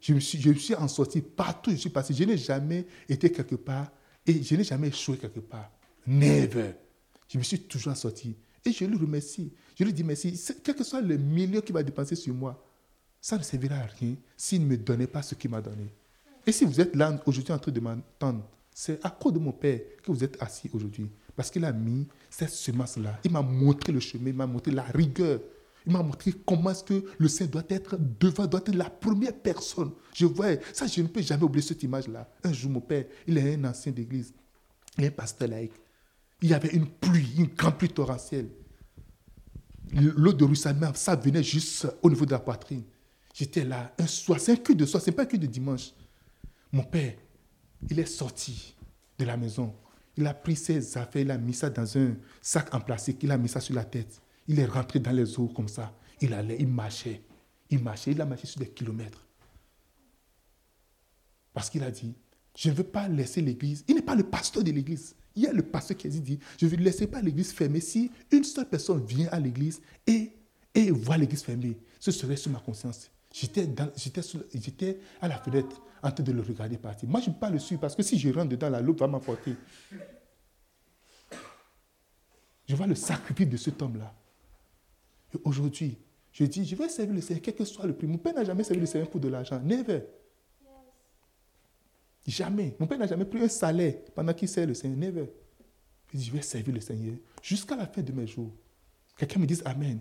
Je me suis, je me suis en sorti partout où je suis passé. Je n'ai jamais été quelque part et je n'ai jamais échoué quelque part. Never. Je me suis toujours sorti. Et je lui remercie. Je lui dis merci. Quel que soit le million qu'il va dépenser sur moi, ça ne servira à rien s'il ne me donnait pas ce qu'il m'a donné. Et si vous êtes là aujourd'hui en train de m'entendre, c'est à cause de mon Père que vous êtes assis aujourd'hui. Parce qu'il a mis cette semence-là. Il m'a montré le chemin, il m'a montré la rigueur. Il m'a montré comment est-ce que le Saint doit être devant, doit être la première personne. Je vois, ça, je ne peux jamais oublier cette image-là. Un jour, mon père, il est un ancien d'église, il est un pasteur laïque. Il y avait une pluie, une grande pluie torrentielle. L'eau de ruissellement, ça venait juste au niveau de la poitrine. J'étais là, un soir, c'est un cul de soir, ce n'est pas un cul de dimanche. Mon père, il est sorti de la maison. Il a pris ses affaires, il a mis ça dans un sac en plastique, il a mis ça sur la tête. Il est rentré dans les eaux comme ça. Il allait, il marchait. Il marchait, il a marché sur des kilomètres. Parce qu'il a dit, je ne veux pas laisser l'église. Il n'est pas le pasteur de l'église. Il y a le pasteur qui a dit, je ne laisser pas l'église fermée. Si une seule personne vient à l'église et, et voit l'église fermée, ce serait sur ma conscience. J'étais, à la fenêtre en train de le regarder partir. Moi, je ne peux pas le suivre parce que si je rentre dedans, la loupe va m'apporter. Je vois le sacrifice de cet homme-là. Aujourd'hui, je dis, je vais servir le Seigneur, quel que soit le prix. Mon père n'a jamais servi le Seigneur pour de l'argent. Never. Jamais. Mon père n'a jamais pris un salaire pendant qu'il sert le Seigneur. Never. Je dis, je vais servir le Seigneur jusqu'à la fin de mes jours. Quelqu'un me dise Amen.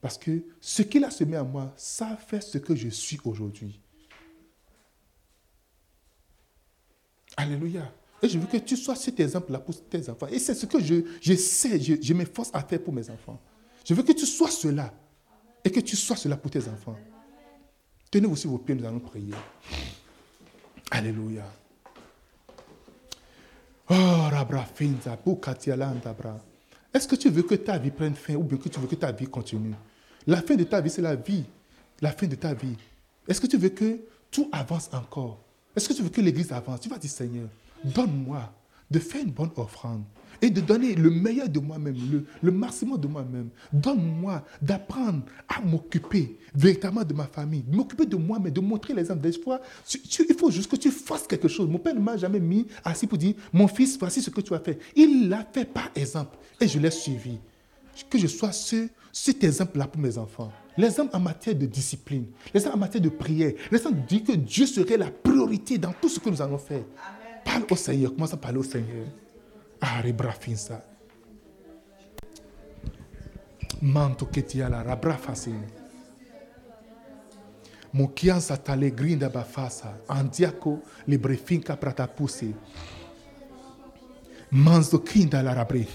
Parce que ce qu'il a semé à moi, ça fait ce que je suis aujourd'hui. Alléluia. Et je veux que tu sois cet exemple-là pour tes enfants. Et c'est ce que je, je sais, je, je m'efforce à faire pour mes enfants. Je veux que tu sois cela. Et que tu sois cela pour tes enfants. Tenez aussi vos pieds, nous allons prier. Alléluia. Oh, Rabra Finza, Est-ce que tu veux que ta vie prenne fin ou bien que tu veux que ta vie continue? La fin de ta vie, c'est la vie. La fin de ta vie. Est-ce que tu veux que tout avance encore? Est-ce que tu veux que l'Église avance? Tu vas dire, Seigneur, donne-moi de faire une bonne offrande et de donner le meilleur de moi-même, le, le, maximum de moi-même. Donne-moi d'apprendre à m'occuper véritablement de ma famille, de m'occuper de moi-même, de montrer l'exemple. Des fois, il faut juste que tu fasses quelque chose. Mon père ne m'a jamais mis assis pour dire, mon fils, voici ce que tu as fait. Il l'a fait par exemple et je l'ai suivi. Que je sois ce, cet exemple-là pour mes enfants. L'exemple en matière de discipline, l'exemple en matière de prière, l'exemple dit que Dieu serait la priorité dans tout ce que nous allons faire. Parle au Seigneur, commence à parler au Seigneur. Aribra finsa. Manto che ti ala rabra fasin. Mokiansa tale grinda bafasa. Andiako libre finca prata pusi. Manzo kinda la rabri.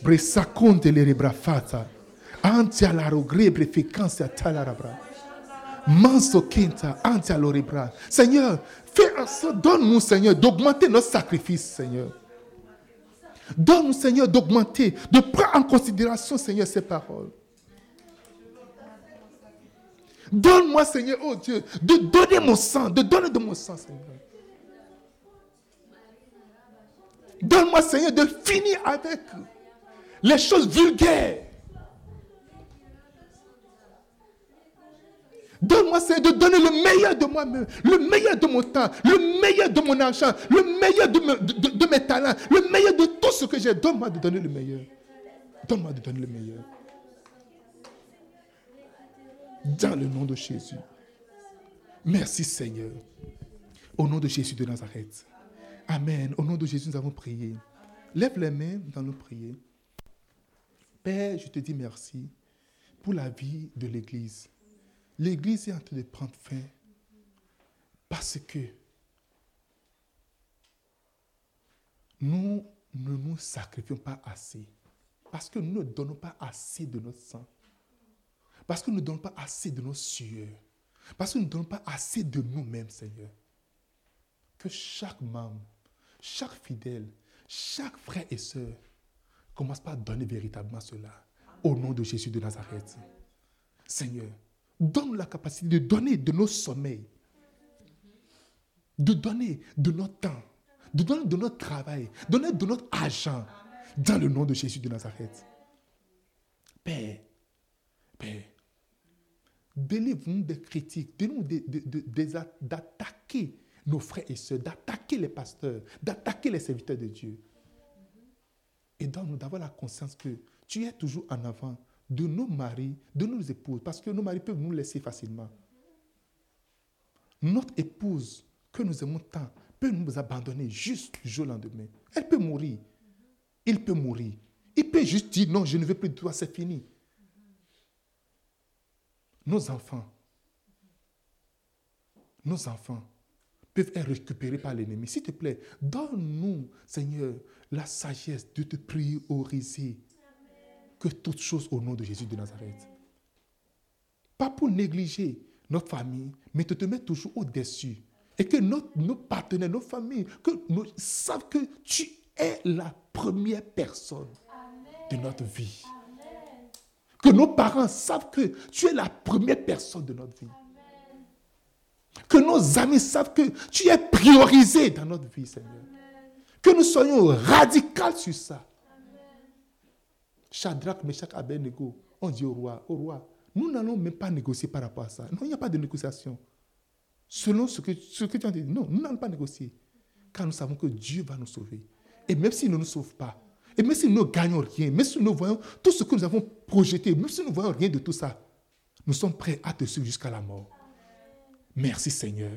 Bre saconte le ribrafata. Antia la rogrebre ficanza tala rabra. Seigneur, Fais donne-nous, Seigneur, d'augmenter notre sacrifice, Seigneur. Donne-nous, Seigneur, d'augmenter, de prendre en considération, Seigneur, ces paroles. Donne-moi, Seigneur, oh Dieu, de donner mon sang, de donner de mon sang, Seigneur. Donne-moi, Seigneur, de finir avec les choses vulgaires. Donne-moi, Seigneur, de donner le meilleur de moi-même, le meilleur de mon temps, le meilleur de mon argent, le meilleur de, mes talents, le meilleur de tout ce que j'ai. Donne-moi de donner le meilleur. Donne-moi de donner le meilleur. Dans le nom de Jésus. Merci Seigneur. Au nom de Jésus de Nazareth. Amen. Au nom de Jésus, nous avons prié. Lève les mains, nous allons prier. Père, je te dis merci pour la vie de l'Église. L'Église est en train de prendre fin parce que nous ne nous sacrifions pas assez. Parce que nous ne donnons pas assez de notre sang. Parce que nous ne donnons pas assez de nos sueurs. Parce que nous ne donnons pas assez de nous-mêmes, Seigneur. Que chaque membre, chaque fidèle, chaque frère et sœur commence par donner véritablement cela. Au nom de Jésus de Nazareth. Seigneur, donne la capacité de donner de nos sommeils, de donner de notre temps, de donner de notre travail, de donner de notre argent dans le nom de Jésus de Nazareth. Père, Père, délivre-nous des critiques, délivre-nous d'attaquer nos frères et sœurs, d'attaquer les pasteurs, d'attaquer les serviteurs de Dieu. Et donne-nous d'avoir la conscience que tu es toujours en avant de nos maris, de nos épouses, parce que nos maris peuvent nous laisser facilement. Notre épouse, que nous aimons tant, peut nous abandonner juste du jour au lendemain. Elle peut mourir. Il peut mourir. Il peut juste dire non, je ne veux plus de toi, c'est fini. Nos enfants, nos enfants peuvent être récupérés par l'ennemi. S'il te plaît, donne-nous, Seigneur, la sagesse de te prioriser que toutes choses au nom de Jésus de Nazareth. Pas pour négliger notre famille, mais de te mettre toujours au-dessus. Et que nos partenaires, nos familles, que nous savent que tu es la première personne de notre vie. Que nos parents savent que tu es la première personne de notre vie. Que nos amis savent que tu es priorisé dans notre vie, Seigneur. Que nous soyons radicaux sur ça. Shadrach, Meshach, Abednego, on dit au roi, au roi, nous n'allons même pas négocier par rapport à ça. Non, il n'y a pas de négociation. Selon ce que, ce que tu as dit, non, nous n'allons pas négocier. Car nous savons que Dieu va nous sauver. Et même s'il ne nous sauve pas, et même si nous ne gagnons rien, même si nous voyons tout ce que nous avons projeté, même si nous ne voyons rien de tout ça, nous sommes prêts à te suivre jusqu'à la mort. Merci Seigneur,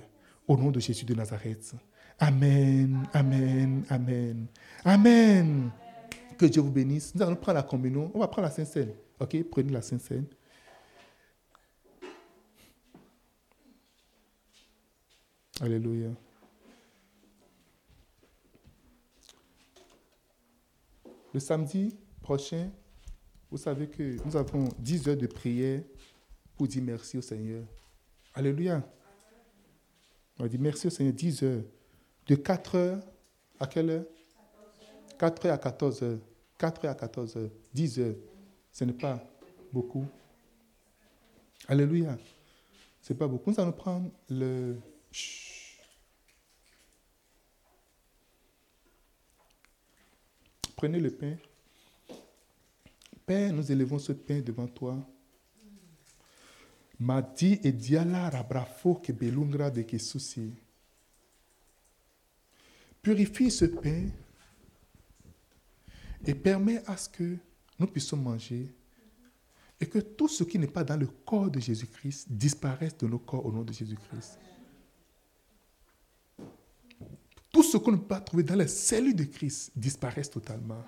au nom de Jésus de Nazareth. Amen, amen, amen, amen. Que Dieu vous bénisse. Nous allons prendre la communion. On va prendre la Sainte Seine. Ok, prenez la Sainte Seine. Alléluia. Le samedi prochain, vous savez que nous avons 10 heures de prière pour dire merci au Seigneur. Alléluia. On dit merci au Seigneur, 10 heures. De 4 heures à quelle heure? 4 heures à 14 heures. 4 heures à 14 heures. 10 heures. Ce n'est pas beaucoup. Alléluia. Ce n'est pas beaucoup. Nous allons prendre le. Prenez le pain. Père, nous élevons ce pain devant toi. Madi et diala rabrafo que de que souci. Purifie ce pain et permet à ce que nous puissions manger et que tout ce qui n'est pas dans le corps de Jésus-Christ disparaisse de nos corps au nom de Jésus-Christ. Tout ce qu'on ne peut pas trouver dans les cellules de Christ disparaisse totalement.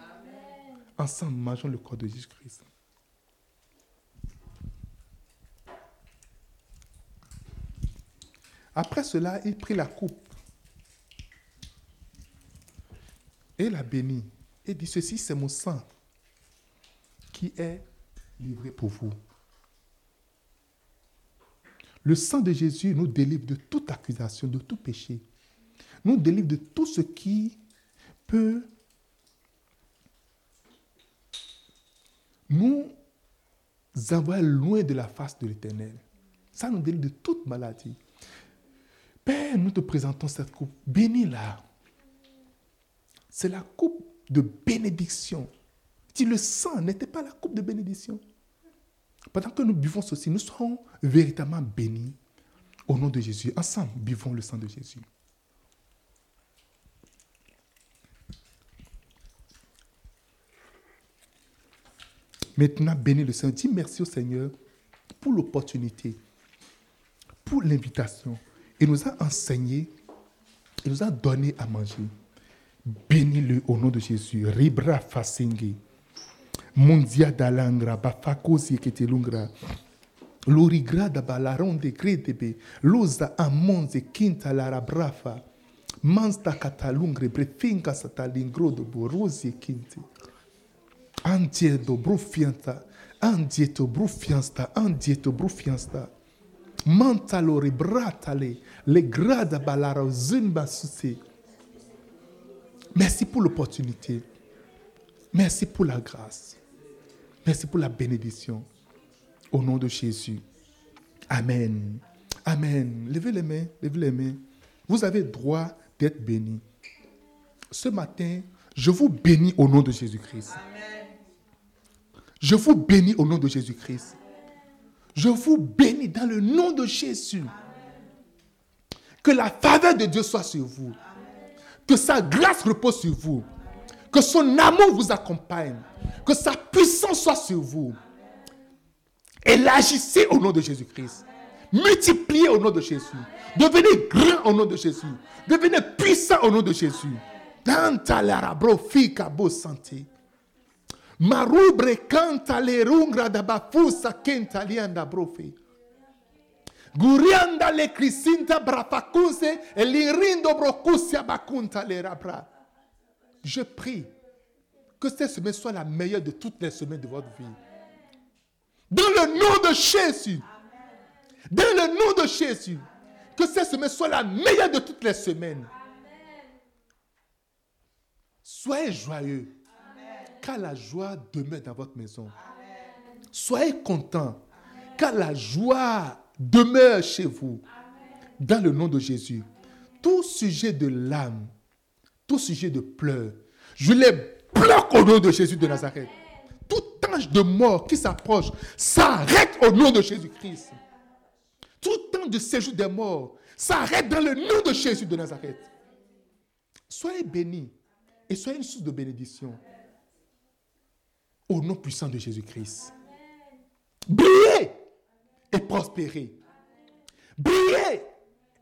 Ensemble, mangeons le corps de Jésus-Christ. Après cela, il prit la coupe et la bénit et dit, ceci c'est mon sang qui est livré pour vous. Le sang de Jésus nous délivre de toute accusation, de tout péché. Nous délivre de tout ce qui peut nous envoyer loin de la face de l'Éternel. Ça nous délivre de toute maladie. Père, nous te présentons cette coupe. Bénis-la. C'est la coupe de bénédiction. Si le sang n'était pas la coupe de bénédiction, pendant que nous buvons ceci, nous serons véritablement bénis au nom de Jésus. Ensemble, buvons le sang de Jésus. Maintenant, bénis le Seigneur. Dis merci au Seigneur pour l'opportunité, pour l'invitation. Il nous a enseigné, il nous a donné à manger. Bénis-le au nom de Jésus. Ribra fasingi. Mundia dalangra, bafakosi ketelungra. Lorigra da balaronde credebe. Loza amonze quinta lara brafa. Mansta katalungre brefinka satalingro do borosi kinti. Andie do brufianta. Andie to brufiansta. Andie to brufiansta. Bratale. Le grada balara zimba susi. Merci pour l'opportunité. Merci pour la grâce. Merci pour la bénédiction. Au nom de Jésus. Amen. Amen. Levez les mains, levez les mains. Vous avez droit d'être béni. Ce matin, je vous bénis au nom de Jésus-Christ. Je vous bénis au nom de Jésus-Christ. Je vous bénis dans le nom de Jésus. Que la faveur de Dieu soit sur vous. Que sa grâce repose sur vous. Que son amour vous accompagne. Que sa puissance soit sur vous. Élargissez au nom de Jésus-Christ. Multipliez au nom de Jésus. Devenez grand au nom de Jésus. Devenez puissant au nom de Jésus. santé. Marubre canta le rungra da kenta. Gurianda le crisinta brafacuse e lirindo brocusia bakunta le rabra. Je prie que cette semaine soit la meilleure de toutes les semaines de votre vie. Dans le nom de Jésus. Dans le nom de Jésus. Que cette semaine soit la meilleure de toutes les semaines. Soyez joyeux. Car la joie demeure dans votre maison. Soyez contents. Car la joie demeure chez vous. Dans le nom de Jésus. Tout sujet de l'âme, tout sujet de pleurs, je les bloque au nom de Jésus de Nazareth. Tout ange de mort qui s'approche s'arrête au nom de Jésus-Christ. Tout temps de séjour des morts s'arrête dans le nom de Jésus de Nazareth. Soyez bénis et soyez une source de bénédiction. Au nom puissant de Jésus-Christ. Brillez et prospérez. Brillez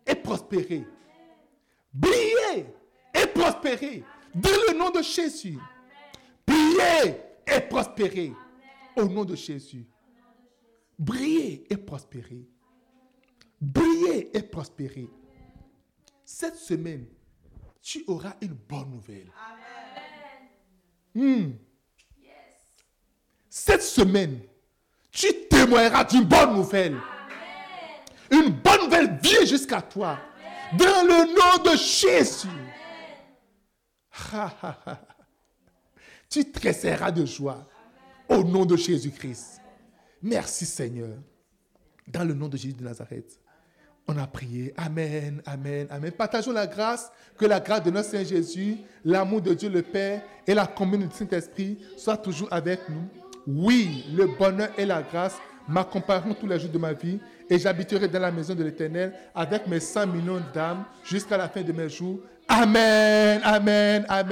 et prospérez. Brillez et prospérez. Dans le nom de Jésus. Brillez et prospérez. Au nom de Jésus. Brillez et prospérez. Brillez et prospérez. Cette semaine, tu auras une bonne nouvelle. Hmm. Cette semaine, tu témoigneras d'une bonne nouvelle. Une bonne nouvelle vient jusqu'à toi. Dans le nom de Jésus. tu tresseras de joie. Au nom de Jésus-Christ. Merci Seigneur. Dans le nom de Jésus de Nazareth. On a prié. Amen, amen, amen. Partageons la grâce. Que la grâce de notre Seigneur Jésus, l'amour de Dieu le Père et la communion du Saint-Esprit soient toujours avec nous. Oui, le bonheur et la grâce m'accompagneront tous les jours de ma vie et j'habiterai dans la maison de l'Éternel avec mes 100 millions d'âmes jusqu'à la fin de mes jours. Amen, amen, amen.